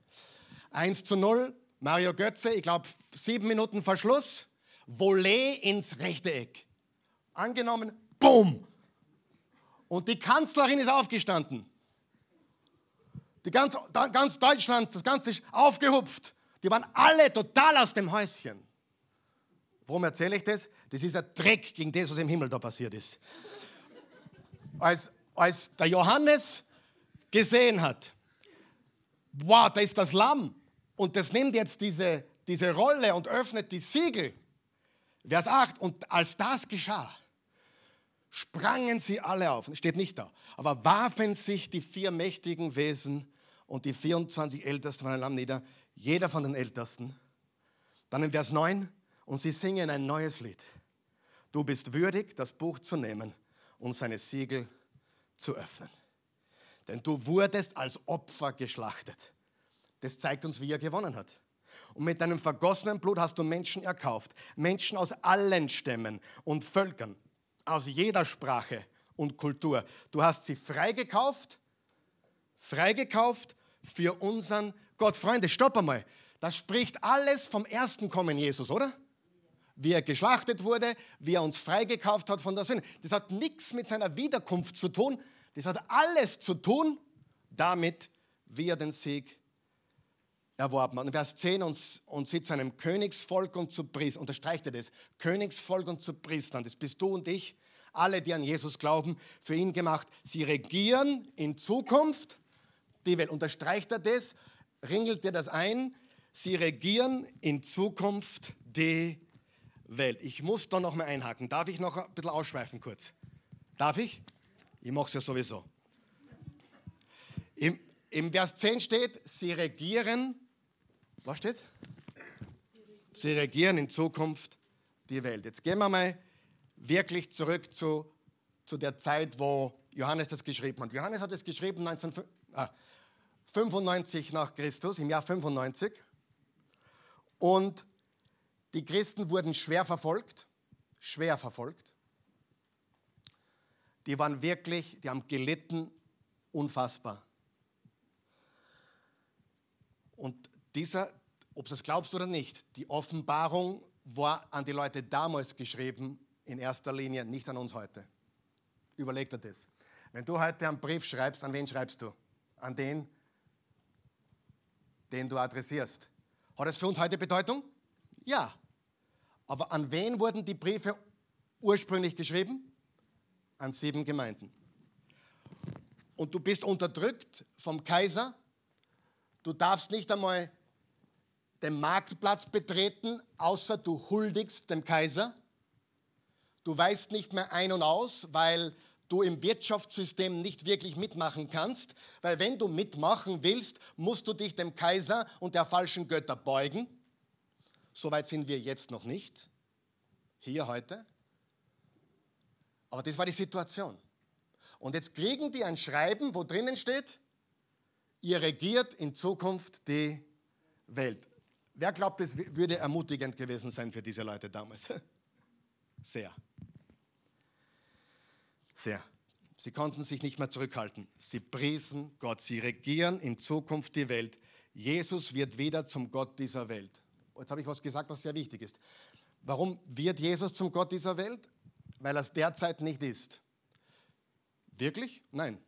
A: 1 zu 0, Mario Götze, ich glaube sieben Minuten Verschluss, Volley ins rechte Eck. Angenommen, boom! Und die Kanzlerin ist aufgestanden. Die ganz, ganz Deutschland, das Ganze ist aufgehupft. Die waren alle total aus dem Häuschen. Warum erzähle ich das? Das ist ein Dreck gegen das, was im Himmel da passiert ist. Als, als der Johannes gesehen hat, wow, da ist das Lamm und das nimmt jetzt diese, diese Rolle und öffnet die Siegel. Vers 8, und als das geschah, sprangen sie alle auf, steht nicht da, aber warfen sich die vier mächtigen Wesen und die 24 Ältesten von Lamm nieder, jeder von den Ältesten. Dann in Vers 9, und sie singen ein neues Lied. Du bist würdig, das Buch zu nehmen und seine Siegel zu öffnen. Denn du wurdest als Opfer geschlachtet. Das zeigt uns, wie er gewonnen hat. Und mit deinem vergossenen Blut hast du Menschen erkauft. Menschen aus allen Stämmen und Völkern, aus jeder Sprache und Kultur. Du hast sie freigekauft freigekauft für unseren Gott. Freunde, stopp einmal. Das spricht alles vom ersten Kommen Jesus, oder? Wie er geschlachtet wurde, wie er uns freigekauft hat von der Sünde. Das hat nichts mit seiner Wiederkunft zu tun. Das hat alles zu tun damit, wie er den Sieg erworben hat. Und Vers 10, und, und sie zu einem Königsvolk und zu Priestern, unterstreicht er das, Königsvolk und zu Priestern, das bist du und ich, alle, die an Jesus glauben, für ihn gemacht. Sie regieren in Zukunft die Welt. Unterstreicht er das? Ringelt er das ein? Sie regieren in Zukunft die Welt. Ich muss da noch mal einhaken. Darf ich noch ein bisschen ausschweifen kurz? Darf ich? Ich mache es ja sowieso. Im, Im Vers 10 steht, sie regieren, was steht? Sie regieren in Zukunft die Welt. Jetzt gehen wir mal wirklich zurück zu, zu der Zeit, wo Johannes das geschrieben hat. Johannes hat es geschrieben 19, ah, 95 nach Christus, im Jahr 95. Und die Christen wurden schwer verfolgt, schwer verfolgt. Die waren wirklich, die haben gelitten, unfassbar. Und dieser, ob du es glaubst oder nicht, die Offenbarung war an die Leute damals geschrieben, in erster Linie, nicht an uns heute. Überleg dir das. Wenn du heute einen Brief schreibst, an wen schreibst du? An den, den du adressierst. Hat das für uns heute Bedeutung? Ja. Aber an wen wurden die Briefe ursprünglich geschrieben? An sieben Gemeinden. Und du bist unterdrückt vom Kaiser. Du darfst nicht einmal den Marktplatz betreten, außer du huldigst dem Kaiser. Du weißt nicht mehr ein und aus, weil du im Wirtschaftssystem nicht wirklich mitmachen kannst, weil wenn du mitmachen willst, musst du dich dem Kaiser und der falschen Götter beugen. Soweit sind wir jetzt noch nicht, hier heute. Aber das war die Situation. Und jetzt kriegen die ein Schreiben, wo drinnen steht, ihr regiert in Zukunft die Welt. Wer glaubt, es würde ermutigend gewesen sein für diese Leute damals? Sehr. Sehr. Sie konnten sich nicht mehr zurückhalten. Sie priesen Gott. Sie regieren in Zukunft die Welt. Jesus wird wieder zum Gott dieser Welt. Jetzt habe ich was gesagt, was sehr wichtig ist. Warum wird Jesus zum Gott dieser Welt? Weil er es derzeit nicht ist. Wirklich? Nein.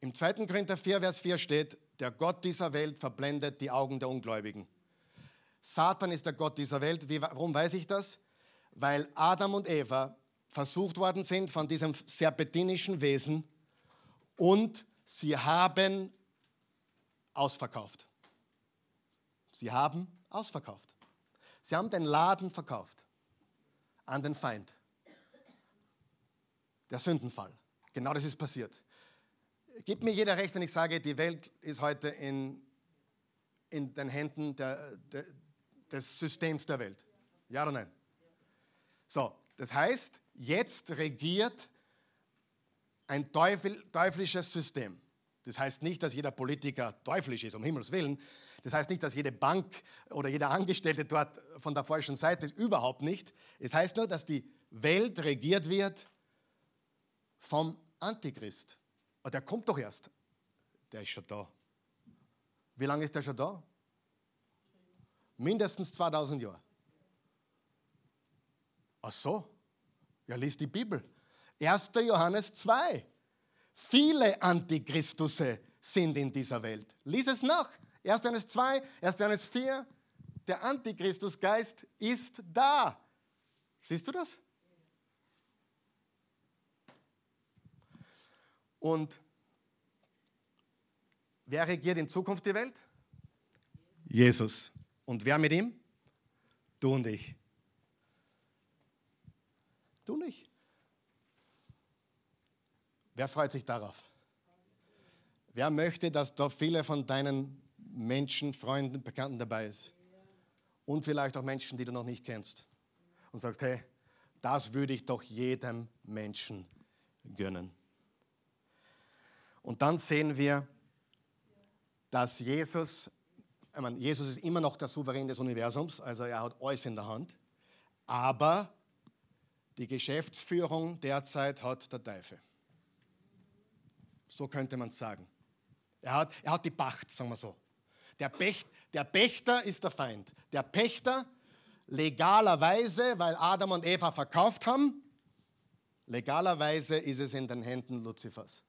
A: Im 2. Korinther 4, Vers 4 steht, der Gott dieser Welt verblendet die Augen der Ungläubigen. Satan ist der Gott dieser Welt. Wie, warum weiß ich das? Weil Adam und Eva versucht worden sind von diesem serpentinischen Wesen und sie haben ausverkauft. Sie haben ausverkauft. Sie haben den Laden verkauft an den Feind. Der Sündenfall. Genau das ist passiert. Gibt mir jeder recht, wenn ich sage, die Welt ist heute in, in den Händen der, der, des Systems der Welt. Ja oder nein? So, das heißt, jetzt regiert ein Teufel, teuflisches System. Das heißt nicht, dass jeder Politiker teuflisch ist, um Himmels Willen. Das heißt nicht, dass jede Bank oder jeder Angestellte dort von der falschen Seite ist. Überhaupt nicht. Es heißt nur, dass die Welt regiert wird vom Antichrist. Aber der kommt doch erst. Der ist schon da. Wie lange ist der schon da? Mindestens 2000 Jahre. Ach so. Ja, liest die Bibel. 1. Johannes 2. Viele Antichristusse sind in dieser Welt. Lies es nach. 1. Johannes 2, 1. Johannes 4. Der Antichristusgeist ist da. Siehst du das? Und wer regiert in Zukunft die Welt? Jesus. Und wer mit ihm? Du und ich. Du nicht. Wer freut sich darauf? Wer möchte, dass da viele von deinen Menschen, Freunden, Bekannten dabei ist? Und vielleicht auch Menschen, die du noch nicht kennst. Und sagst, hey, das würde ich doch jedem Menschen gönnen. Und dann sehen wir, dass Jesus, ich meine, Jesus ist immer noch der Souverän des Universums, also er hat alles in der Hand, aber die Geschäftsführung derzeit hat der Teufel. So könnte man es sagen. Er hat, er hat die Pacht, sagen wir so. Der, Pecht, der Pächter ist der Feind. Der Pächter legalerweise, weil Adam und Eva verkauft haben, legalerweise ist es in den Händen Luzifers.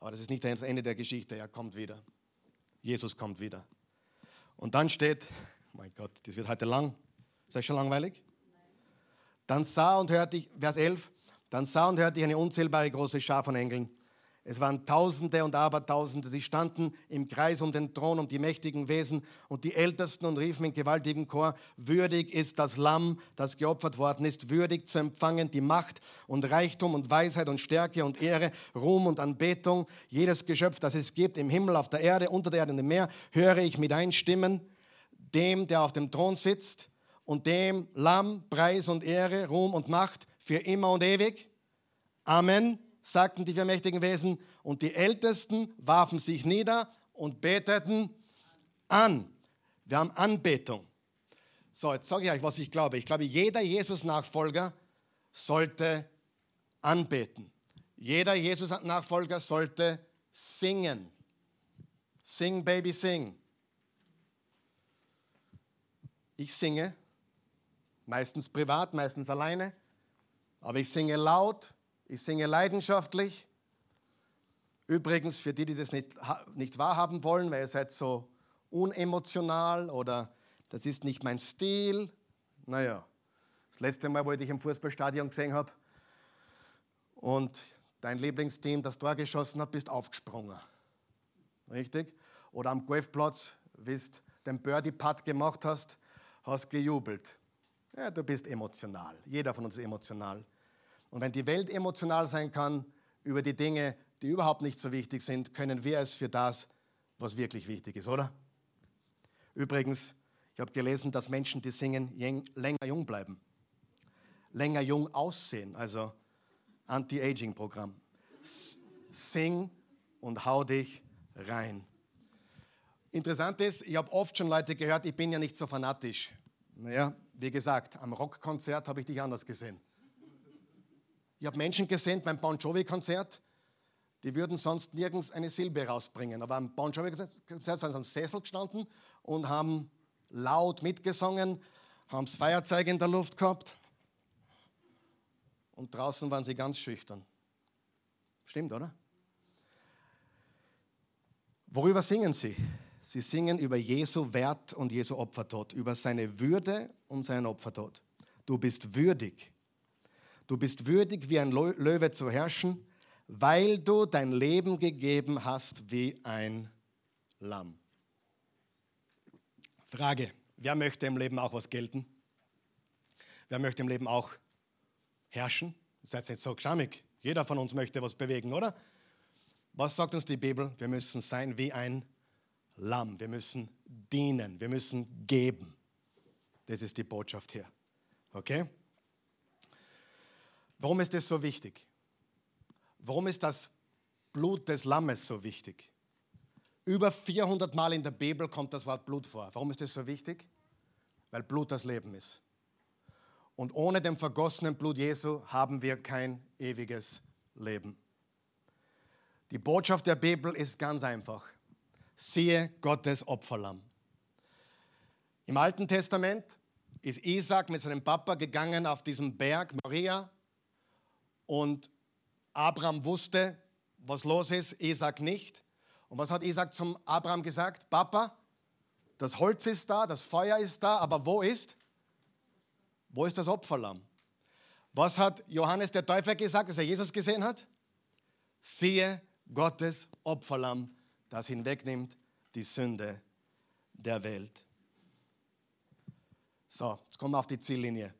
A: Aber das ist nicht das Ende der Geschichte, er kommt wieder. Jesus kommt wieder. Und dann steht, mein Gott, das wird heute lang. Ist das schon langweilig? Dann sah und hörte ich, Vers 11, dann sah und hörte ich eine unzählbare große Schar von Engeln. Es waren Tausende und Abertausende, die standen im Kreis um den Thron und die mächtigen Wesen und die Ältesten und riefen in gewaltigem Chor, würdig ist das Lamm, das geopfert worden ist, würdig zu empfangen die Macht und Reichtum und Weisheit und Stärke und Ehre, Ruhm und Anbetung. Jedes Geschöpf, das es gibt, im Himmel, auf der Erde, unter der Erde und im Meer, höre ich mit einstimmen, dem, der auf dem Thron sitzt und dem Lamm, Preis und Ehre, Ruhm und Macht für immer und ewig. Amen, sagten die vier mächtigen Wesen. Und die Ältesten warfen sich nieder und beteten an. Wir haben Anbetung. So, jetzt sage ich euch, was ich glaube. Ich glaube, jeder Jesus-Nachfolger sollte anbeten. Jeder Jesus-Nachfolger sollte singen. Sing, Baby, sing. Ich singe meistens privat, meistens alleine. Aber ich singe laut, ich singe leidenschaftlich. Übrigens, für die, die das nicht, nicht wahrhaben wollen, weil ihr seid so unemotional oder das ist nicht mein Stil. Naja, das letzte Mal, wo ich dich im Fußballstadion gesehen habe und dein Lieblingsteam das Tor geschossen hat, bist aufgesprungen. Richtig? Oder am Golfplatz, wie du den Birdie-Putt gemacht hast, hast gejubelt. Ja, du bist emotional. Jeder von uns ist emotional. Und wenn die Welt emotional sein kann über die Dinge, die überhaupt nicht so wichtig sind, können wir es für das, was wirklich wichtig ist, oder? Übrigens, ich habe gelesen, dass Menschen, die singen, länger jung bleiben. Länger jung aussehen, also Anti-Aging-Programm. Sing und hau dich rein. Interessant ist, ich habe oft schon Leute gehört, ich bin ja nicht so fanatisch. Naja, wie gesagt, am Rockkonzert habe ich dich anders gesehen. Ich habe Menschen gesehen beim Bon Jovi-Konzert, die würden sonst nirgends eine Silbe rausbringen. Aber am Bon Jovi sind sie am Sessel gestanden und haben laut mitgesungen, haben das Feuerzeug in der Luft gehabt und draußen waren sie ganz schüchtern. Stimmt, oder? Worüber singen sie? Sie singen über Jesu Wert und Jesu Opfertod, über seine Würde und seinen Opfertod. Du bist würdig. Du bist würdig, wie ein Löwe zu herrschen, weil du dein Leben gegeben hast wie ein Lamm. Frage, wer möchte im Leben auch was gelten? Wer möchte im Leben auch herrschen? Seid nicht so schamig. Jeder von uns möchte was bewegen, oder? Was sagt uns die Bibel? Wir müssen sein wie ein Lamm. Wir müssen dienen. Wir müssen geben. Das ist die Botschaft hier. Okay? Warum ist das so wichtig? Warum ist das Blut des Lammes so wichtig? Über 400 Mal in der Bibel kommt das Wort Blut vor. Warum ist das so wichtig? Weil Blut das Leben ist. Und ohne dem vergossenen Blut Jesu haben wir kein ewiges Leben. Die Botschaft der Bibel ist ganz einfach. Siehe Gottes Opferlamm. Im Alten Testament ist Isaac mit seinem Papa gegangen auf diesen Berg Moria und Abraham wusste, was los ist, Isaac nicht. Und was hat Isaac zum Abraham gesagt? Papa, das Holz ist da, das Feuer ist da, aber wo ist? Wo ist das Opferlamm? Was hat Johannes der Täufer gesagt, als er Jesus gesehen hat? Siehe Gottes Opferlamm, das hinwegnimmt die Sünde der Welt. So, jetzt kommen wir auf die Ziellinie.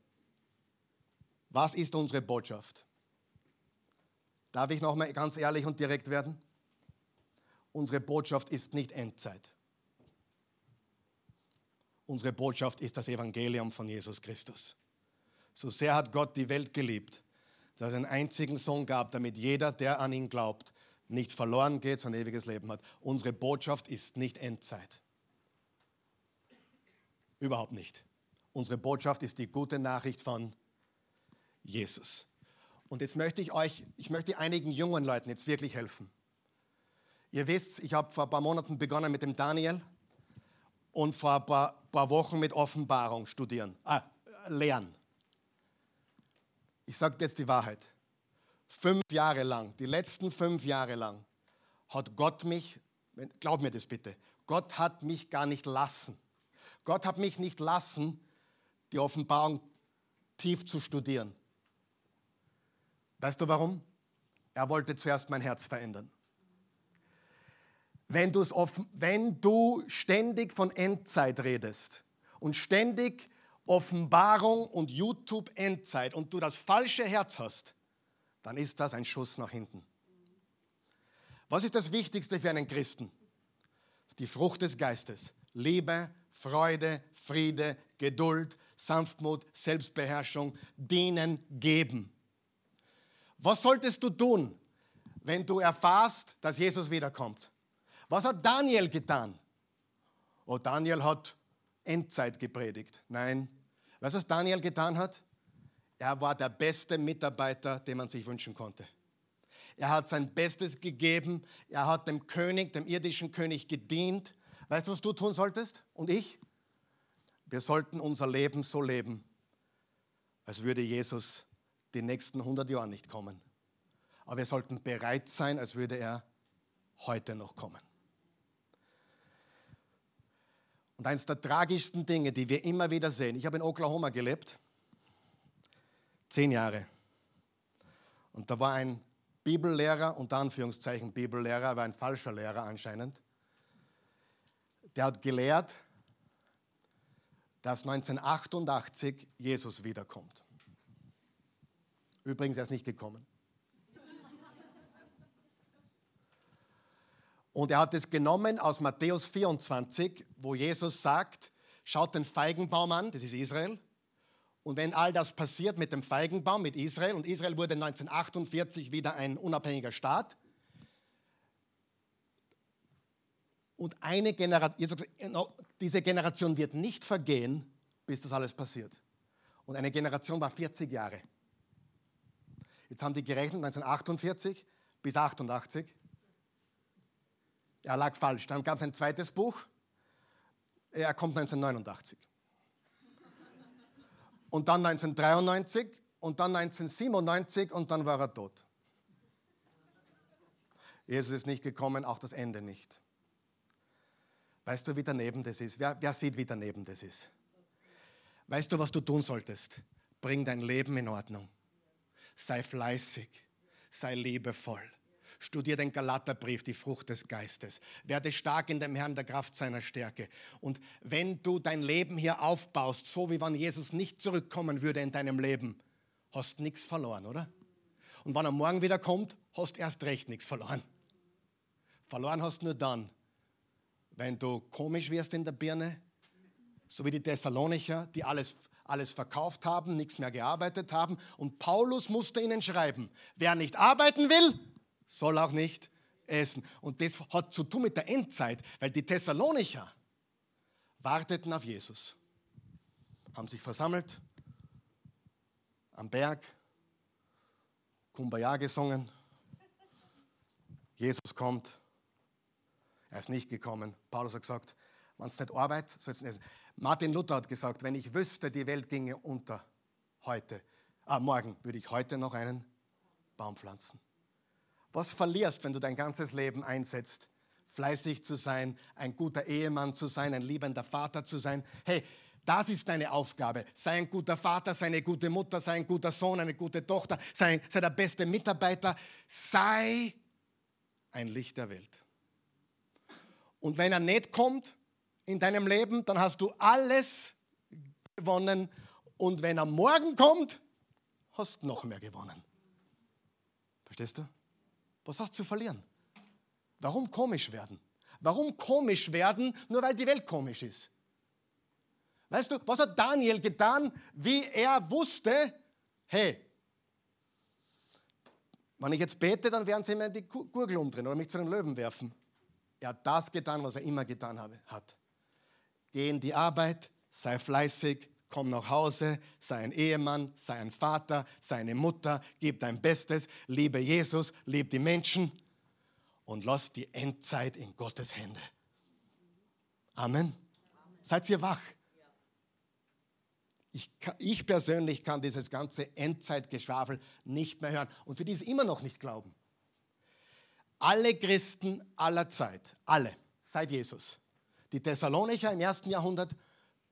A: Was ist unsere Botschaft? Darf ich nochmal ganz ehrlich und direkt werden? Unsere Botschaft ist nicht Endzeit. Unsere Botschaft ist das Evangelium von Jesus Christus. So sehr hat Gott die Welt geliebt, dass er einen einzigen Sohn gab, damit jeder, der an ihn glaubt, nicht verloren geht, sondern ewiges Leben hat. Unsere Botschaft ist nicht Endzeit. Überhaupt nicht. Unsere Botschaft ist die gute Nachricht von Jesus. Und jetzt möchte ich euch, ich möchte einigen jungen Leuten jetzt wirklich helfen. Ihr wisst, ich habe vor ein paar Monaten begonnen mit dem Daniel und vor ein paar, paar Wochen mit Offenbarung studieren, ah, lernen. Ich sage jetzt die Wahrheit. Fünf Jahre lang, die letzten fünf Jahre lang, hat Gott mich, glaub mir das bitte, Gott hat mich gar nicht lassen. Gott hat mich nicht lassen, die Offenbarung tief zu studieren. Weißt du warum? Er wollte zuerst mein Herz verändern. Wenn, offen, wenn du ständig von Endzeit redest und ständig Offenbarung und YouTube Endzeit und du das falsche Herz hast, dann ist das ein Schuss nach hinten. Was ist das Wichtigste für einen Christen? Die Frucht des Geistes. Liebe, Freude, Friede, Geduld, Sanftmut, Selbstbeherrschung, dienen, geben. Was solltest du tun, wenn du erfährst, dass Jesus wiederkommt? Was hat Daniel getan? Oh, Daniel hat Endzeit gepredigt. Nein. Weißt du, was Daniel getan hat? Er war der beste Mitarbeiter, den man sich wünschen konnte. Er hat sein Bestes gegeben. Er hat dem König, dem irdischen König gedient. Weißt du, was du tun solltest? Und ich? Wir sollten unser Leben so leben, als würde Jesus die nächsten 100 Jahre nicht kommen. Aber wir sollten bereit sein, als würde er heute noch kommen. Und eines der tragischsten Dinge, die wir immer wieder sehen, ich habe in Oklahoma gelebt, zehn Jahre. Und da war ein Bibellehrer, unter Anführungszeichen Bibellehrer, war ein falscher Lehrer anscheinend, der hat gelehrt, dass 1988 Jesus wiederkommt. Übrigens, er ist nicht gekommen. Und er hat es genommen aus Matthäus 24, wo Jesus sagt, schaut den Feigenbaum an, das ist Israel. Und wenn all das passiert mit dem Feigenbaum, mit Israel, und Israel wurde 1948 wieder ein unabhängiger Staat, und eine Generation, diese Generation wird nicht vergehen, bis das alles passiert. Und eine Generation war 40 Jahre. Jetzt haben die gerechnet, 1948 bis 88. Er lag falsch. Dann gab es ein zweites Buch. Er kommt 1989. Und dann 1993 und dann 1997 und dann war er tot. Jesus ist nicht gekommen, auch das Ende nicht. Weißt du, wie daneben das ist? Wer, wer sieht, wie daneben das ist? Weißt du, was du tun solltest? Bring dein Leben in Ordnung. Sei fleißig, sei liebevoll. Studier den Galaterbrief, die Frucht des Geistes. Werde stark in dem Herrn der Kraft seiner Stärke. Und wenn du dein Leben hier aufbaust, so wie wenn Jesus nicht zurückkommen würde in deinem Leben, hast nichts verloren, oder? Und wenn er morgen wieder kommt, hast erst recht nichts verloren. Verloren hast nur dann, wenn du komisch wirst in der Birne, so wie die Thessalonicher, die alles, alles verkauft haben, nichts mehr gearbeitet haben. Und Paulus musste ihnen schreiben, wer nicht arbeiten will, soll auch nicht essen. Und das hat zu tun mit der Endzeit, weil die Thessalonicher warteten auf Jesus, haben sich versammelt am Berg, Kumbaya gesungen. Jesus kommt. Er ist nicht gekommen. Paulus hat gesagt, wenn es nicht arbeitet, soll es nicht essen. Martin Luther hat gesagt, wenn ich wüsste, die Welt ginge unter heute, ah, morgen, würde ich heute noch einen Baum pflanzen. Was verlierst, wenn du dein ganzes Leben einsetzt, fleißig zu sein, ein guter Ehemann zu sein, ein liebender Vater zu sein? Hey, das ist deine Aufgabe. Sei ein guter Vater, sei eine gute Mutter, sei ein guter Sohn, eine gute Tochter, sei, sei der beste Mitarbeiter. Sei ein Licht der Welt. Und wenn er nicht kommt in deinem Leben, dann hast du alles gewonnen. Und wenn er morgen kommt, hast du noch mehr gewonnen. Verstehst du? Was hast du zu verlieren? Warum komisch werden? Warum komisch werden, nur weil die Welt komisch ist? Weißt du, was hat Daniel getan, wie er wusste, hey, wenn ich jetzt bete, dann werden sie mir die Gurgel umdrehen oder mich zu den Löwen werfen. Er hat das getan, was er immer getan hat. Geh in die Arbeit, sei fleißig, komm nach Hause, sei ein Ehemann, sei ein Vater, sei eine Mutter, gib dein Bestes, liebe Jesus, lieb die Menschen und lass die Endzeit in Gottes Hände. Amen. Amen. Seid ihr wach? Ich, ich, persönlich kann dieses ganze Endzeitgeschwafel nicht mehr hören und für die es immer noch nicht glauben. Alle Christen aller Zeit, alle, seit Jesus, die Thessalonicher im ersten Jahrhundert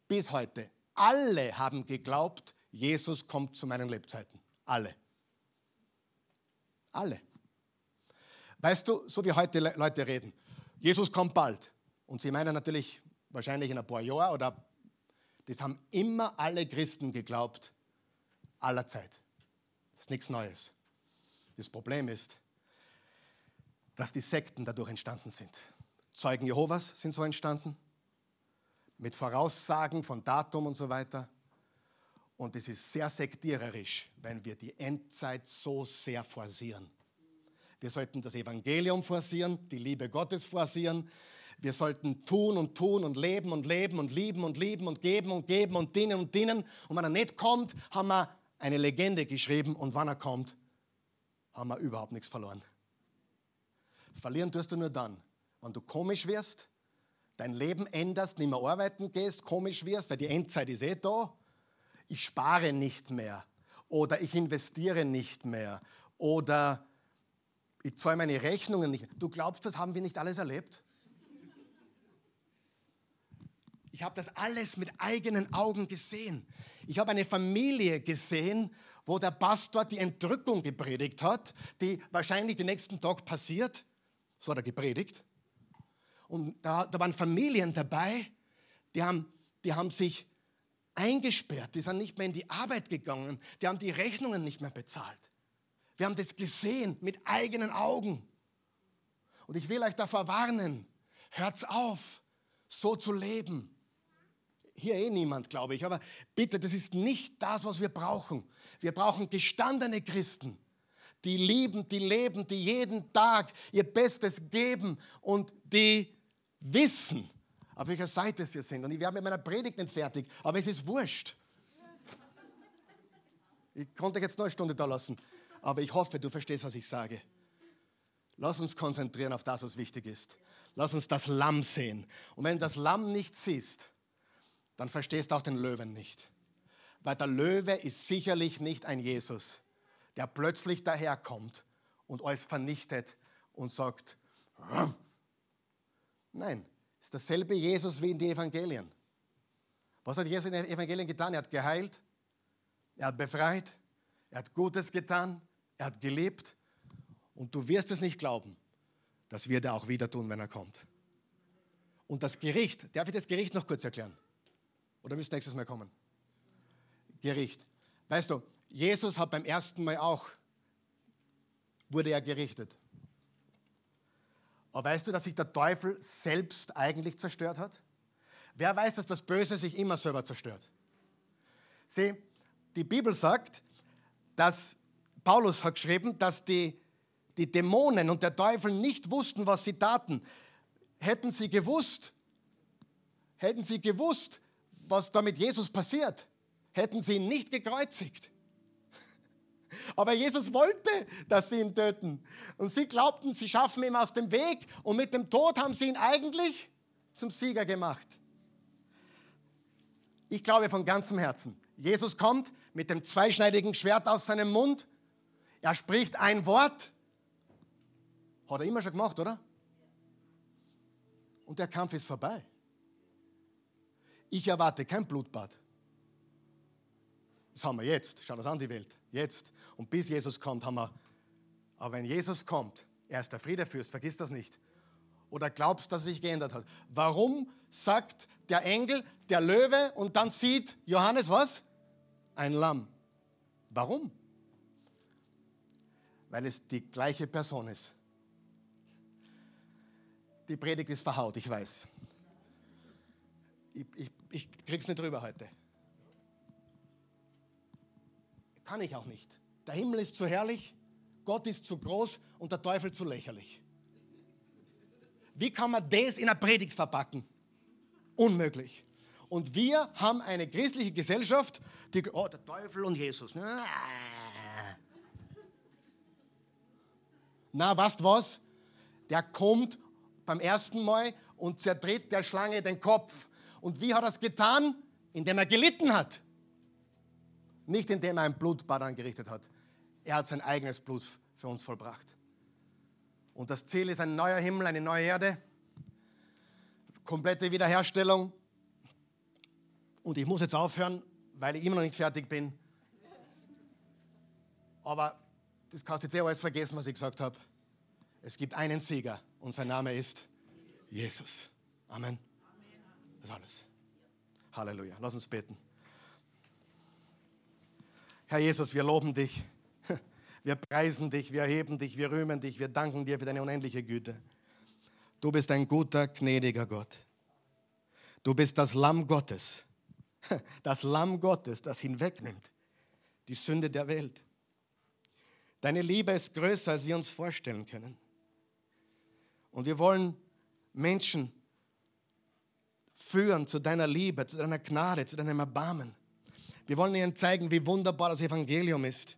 A: bis heute, alle haben geglaubt, Jesus kommt zu meinen Lebzeiten. Alle. Alle. Weißt du, so wie heute Leute reden, Jesus kommt bald. Und sie meinen natürlich wahrscheinlich in ein paar Jahren oder das haben immer alle Christen geglaubt, aller Zeit. Das ist nichts Neues. Das Problem ist, dass die Sekten dadurch entstanden sind. Zeugen Jehovas sind so entstanden, mit Voraussagen von Datum und so weiter. Und es ist sehr sektiererisch, wenn wir die Endzeit so sehr forcieren. Wir sollten das Evangelium forcieren, die Liebe Gottes forcieren. Wir sollten tun und tun und leben und leben und lieben und lieben und geben und geben und dienen und dienen. Und wenn er nicht kommt, haben wir eine Legende geschrieben und wenn er kommt, haben wir überhaupt nichts verloren. Verlieren tust du nur dann, wenn du komisch wirst, dein Leben änderst, nicht mehr arbeiten gehst, komisch wirst, weil die Endzeit ist eh da. Ich spare nicht mehr oder ich investiere nicht mehr oder ich zahle meine Rechnungen nicht mehr. Du glaubst, das haben wir nicht alles erlebt? Ich habe das alles mit eigenen Augen gesehen. Ich habe eine Familie gesehen, wo der Pastor die Entrückung gepredigt hat, die wahrscheinlich den nächsten Tag passiert. So hat er gepredigt. Und da, da waren Familien dabei, die haben, die haben sich eingesperrt, die sind nicht mehr in die Arbeit gegangen, die haben die Rechnungen nicht mehr bezahlt. Wir haben das gesehen mit eigenen Augen. Und ich will euch davor warnen, hört's auf, so zu leben. Hier eh niemand, glaube ich, aber bitte, das ist nicht das, was wir brauchen. Wir brauchen gestandene Christen, die lieben, die leben, die jeden Tag ihr Bestes geben und die wissen, auf welcher Seite sie sind. Und ich werde mit meiner Predigt nicht fertig, aber es ist wurscht. Ich konnte jetzt nur eine Stunde da lassen, aber ich hoffe, du verstehst, was ich sage. Lass uns konzentrieren auf das, was wichtig ist. Lass uns das Lamm sehen. Und wenn du das Lamm nicht siehst, dann verstehst du auch den Löwen nicht. Weil der Löwe ist sicherlich nicht ein Jesus, der plötzlich daherkommt und alles vernichtet und sagt, Rum. Nein, ist dasselbe Jesus wie in den Evangelien. Was hat Jesus in den Evangelien getan? Er hat geheilt, er hat befreit, er hat Gutes getan, er hat gelebt und du wirst es nicht glauben, das wird er auch wieder tun, wenn er kommt. Und das Gericht, darf ich das Gericht noch kurz erklären? Oder du nächstes Mal kommen? Gericht. Weißt du, Jesus hat beim ersten Mal auch, wurde er gerichtet. Aber weißt du, dass sich der Teufel selbst eigentlich zerstört hat? Wer weiß, dass das Böse sich immer selber zerstört? Sieh, die Bibel sagt, dass Paulus hat geschrieben, dass die die Dämonen und der Teufel nicht wussten, was sie taten. Hätten sie gewusst, hätten sie gewusst, was da mit Jesus passiert, hätten sie ihn nicht gekreuzigt. Aber Jesus wollte, dass sie ihn töten. Und sie glaubten, sie schaffen ihn aus dem Weg. Und mit dem Tod haben sie ihn eigentlich zum Sieger gemacht. Ich glaube von ganzem Herzen, Jesus kommt mit dem zweischneidigen Schwert aus seinem Mund. Er spricht ein Wort hat er immer schon gemacht, oder? Und der Kampf ist vorbei. Ich erwarte kein Blutbad. Das haben wir jetzt. Schau das an, die Welt. Jetzt. Und bis Jesus kommt, haben wir. Aber wenn Jesus kommt, er ist der Friedefürst, vergiss das nicht. Oder glaubst, dass er sich geändert hat? Warum sagt der Engel, der Löwe und dann sieht Johannes was? Ein Lamm. Warum? Weil es die gleiche Person ist. Die Predigt ist verhaut, ich weiß. Ich, ich, ich krieg's nicht drüber heute. Kann ich auch nicht. Der Himmel ist zu herrlich, Gott ist zu groß und der Teufel zu lächerlich. Wie kann man das in einer Predigt verpacken? Unmöglich. Und wir haben eine christliche Gesellschaft, die, oh, der Teufel und Jesus. Na, weißt was? Der kommt beim ersten Mal und zertritt der Schlange den Kopf. Und wie hat er es getan? Indem er gelitten hat. Nicht indem er ein Blutbad angerichtet hat. Er hat sein eigenes Blut für uns vollbracht. Und das Ziel ist ein neuer Himmel, eine neue Erde, komplette Wiederherstellung. Und ich muss jetzt aufhören, weil ich immer noch nicht fertig bin. Aber das kannst du jetzt eh alles vergessen, was ich gesagt habe. Es gibt einen Sieger und sein Name ist Jesus. Amen. Das ist alles. Halleluja. Lass uns beten. Herr Jesus, wir loben dich. Wir preisen dich, wir erheben dich, wir rühmen dich, wir danken dir für deine unendliche Güte. Du bist ein guter, gnädiger Gott. Du bist das Lamm Gottes. Das Lamm Gottes, das hinwegnimmt die Sünde der Welt. Deine Liebe ist größer, als wir uns vorstellen können. Und wir wollen Menschen führen zu deiner Liebe, zu deiner Gnade, zu deinem Erbarmen. Wir wollen ihnen zeigen, wie wunderbar das Evangelium ist.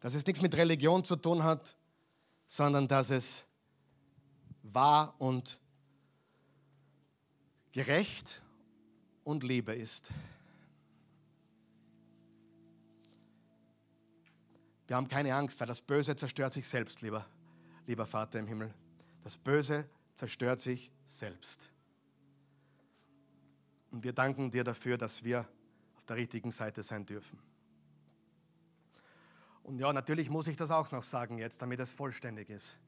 A: Dass es nichts mit Religion zu tun hat, sondern dass es wahr und gerecht und Liebe ist. Wir haben keine Angst, weil das Böse zerstört sich selbst, lieber, lieber Vater im Himmel. Das Böse zerstört sich selbst. Und wir danken dir dafür, dass wir auf der richtigen Seite sein dürfen. Und ja, natürlich muss ich das auch noch sagen jetzt, damit es vollständig ist.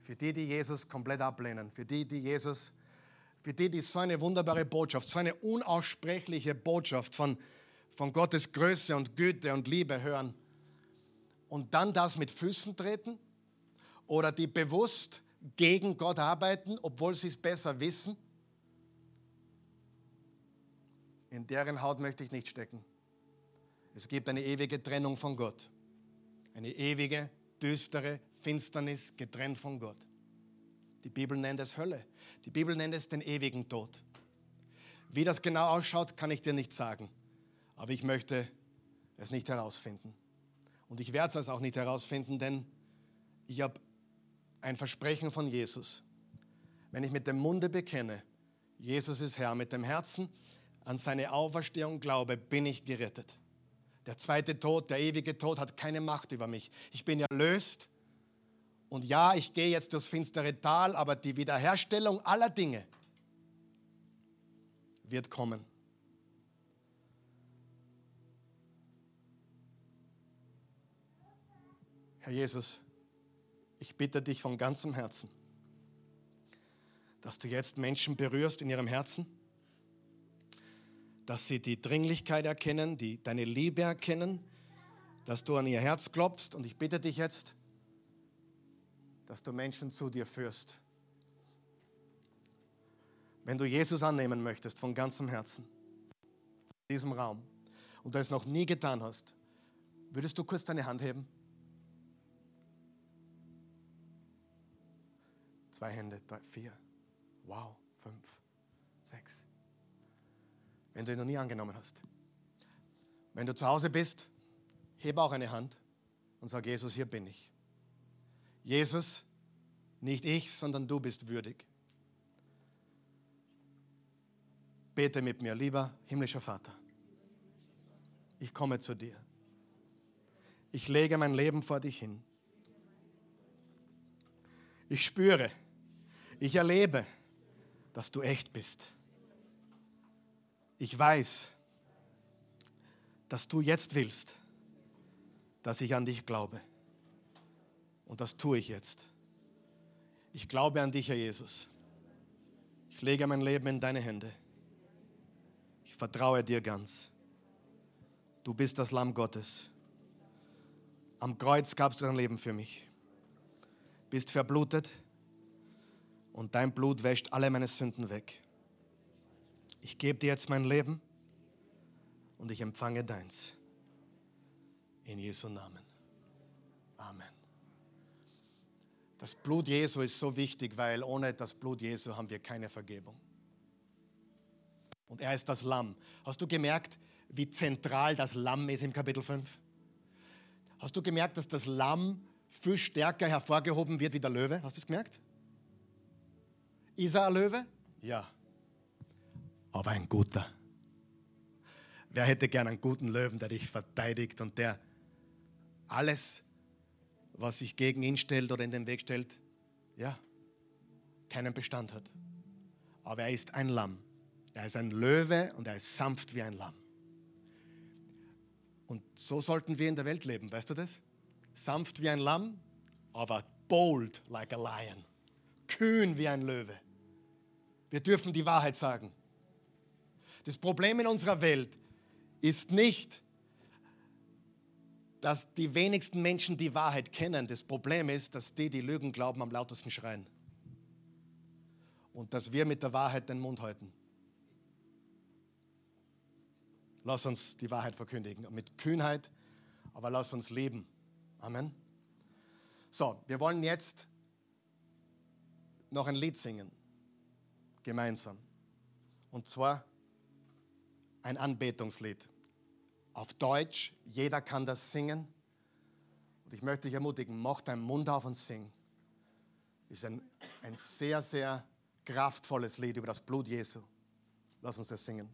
A: Für die, die Jesus komplett ablehnen, für die, die Jesus, für die, die so eine wunderbare Botschaft, so eine unaussprechliche Botschaft von, von Gottes Größe und Güte und Liebe hören und dann das mit Füßen treten oder die bewusst gegen Gott arbeiten, obwohl sie es besser wissen? In deren Haut möchte ich nicht stecken. Es gibt eine ewige Trennung von Gott. Eine ewige, düstere Finsternis getrennt von Gott. Die Bibel nennt es Hölle. Die Bibel nennt es den ewigen Tod. Wie das genau ausschaut, kann ich dir nicht sagen. Aber ich möchte es nicht herausfinden. Und ich werde es auch nicht herausfinden, denn ich habe ein Versprechen von Jesus. Wenn ich mit dem Munde bekenne, Jesus ist Herr, mit dem Herzen an seine Auferstehung glaube, bin ich gerettet. Der zweite Tod, der ewige Tod hat keine Macht über mich. Ich bin erlöst. Und ja, ich gehe jetzt durchs finstere Tal, aber die Wiederherstellung aller Dinge wird kommen. Herr Jesus, ich bitte dich von ganzem Herzen, dass du jetzt Menschen berührst in ihrem Herzen, dass sie die Dringlichkeit erkennen, die, deine Liebe erkennen, dass du an ihr Herz klopfst. Und ich bitte dich jetzt, dass du Menschen zu dir führst. Wenn du Jesus annehmen möchtest von ganzem Herzen, in diesem Raum, und du es noch nie getan hast, würdest du kurz deine Hand heben? Zwei Hände, drei, vier. Wow, fünf, sechs. Wenn du ihn noch nie angenommen hast. Wenn du zu Hause bist, hebe auch eine Hand und sag, Jesus, hier bin ich. Jesus, nicht ich, sondern du bist würdig. Bete mit mir, lieber himmlischer Vater. Ich komme zu dir. Ich lege mein Leben vor dich hin. Ich spüre, ich erlebe, dass du echt bist. Ich weiß, dass du jetzt willst, dass ich an dich glaube. Und das tue ich jetzt. Ich glaube an dich, Herr Jesus. Ich lege mein Leben in deine Hände. Ich vertraue dir ganz. Du bist das Lamm Gottes. Am Kreuz gabst du dein Leben für mich. Bist verblutet und dein Blut wäscht alle meine Sünden weg. Ich gebe dir jetzt mein Leben und ich empfange deins. In Jesu Namen. Amen. Das Blut Jesu ist so wichtig, weil ohne das Blut Jesu haben wir keine Vergebung. Und er ist das Lamm. Hast du gemerkt, wie zentral das Lamm ist im Kapitel 5? Hast du gemerkt, dass das Lamm viel stärker hervorgehoben wird wie der Löwe? Hast du es gemerkt? Ist er ein Löwe? Ja. Aber ein guter. Wer hätte gern einen guten Löwen, der dich verteidigt und der alles, was sich gegen ihn stellt oder in den Weg stellt, ja, keinen Bestand hat. Aber er ist ein Lamm. Er ist ein Löwe und er ist sanft wie ein Lamm. Und so sollten wir in der Welt leben, weißt du das? Sanft wie ein Lamm, aber bold like a lion. Kühn wie ein Löwe. Wir dürfen die Wahrheit sagen. Das Problem in unserer Welt ist nicht, dass die wenigsten Menschen die Wahrheit kennen. Das Problem ist, dass die, die Lügen glauben, am lautesten schreien. Und dass wir mit der Wahrheit den Mund halten. Lass uns die Wahrheit verkündigen. Mit Kühnheit, aber lass uns leben. Amen. So, wir wollen jetzt noch ein Lied singen gemeinsam. Und zwar ein Anbetungslied. Auf Deutsch, jeder kann das singen. Und ich möchte dich ermutigen, mach deinen Mund auf und sing. Ist ein, ein sehr, sehr kraftvolles Lied über das Blut Jesu. Lass uns das singen.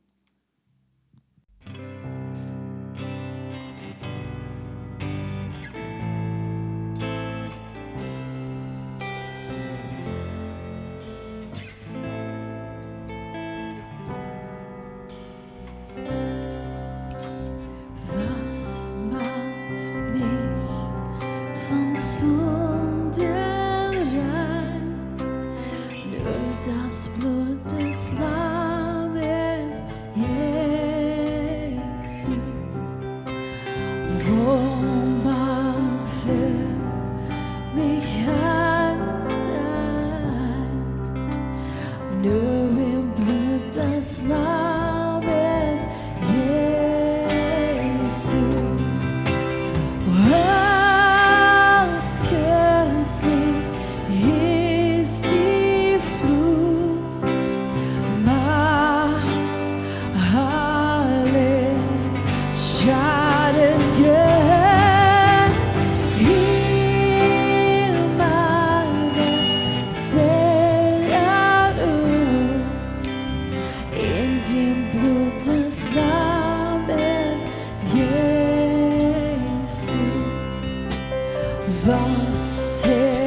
B: Was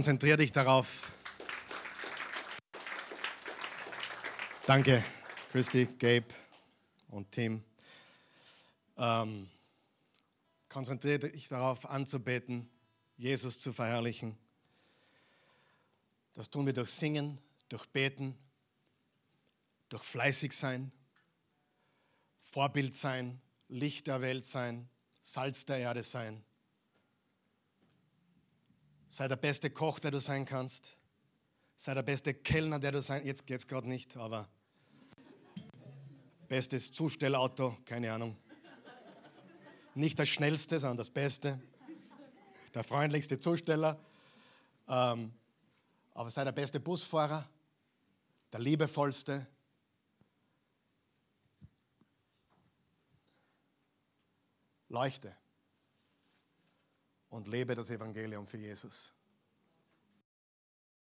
A: Konzentrier dich darauf. Danke, Christy, Gabe und Tim. Ähm, konzentriere dich darauf, anzubeten, Jesus zu verherrlichen. Das tun wir durch Singen, durch Beten, durch fleißig sein, Vorbild sein, Licht der Welt sein, Salz der Erde sein. Sei der beste Koch, der du sein kannst. Sei der beste Kellner, der du sein Jetzt geht es gerade nicht, aber bestes Zustellauto, keine Ahnung. Nicht das schnellste, sondern das Beste. Der freundlichste Zusteller. Ähm, aber sei der beste Busfahrer, der liebevollste. Leuchte und lebe das Evangelium für Jesus.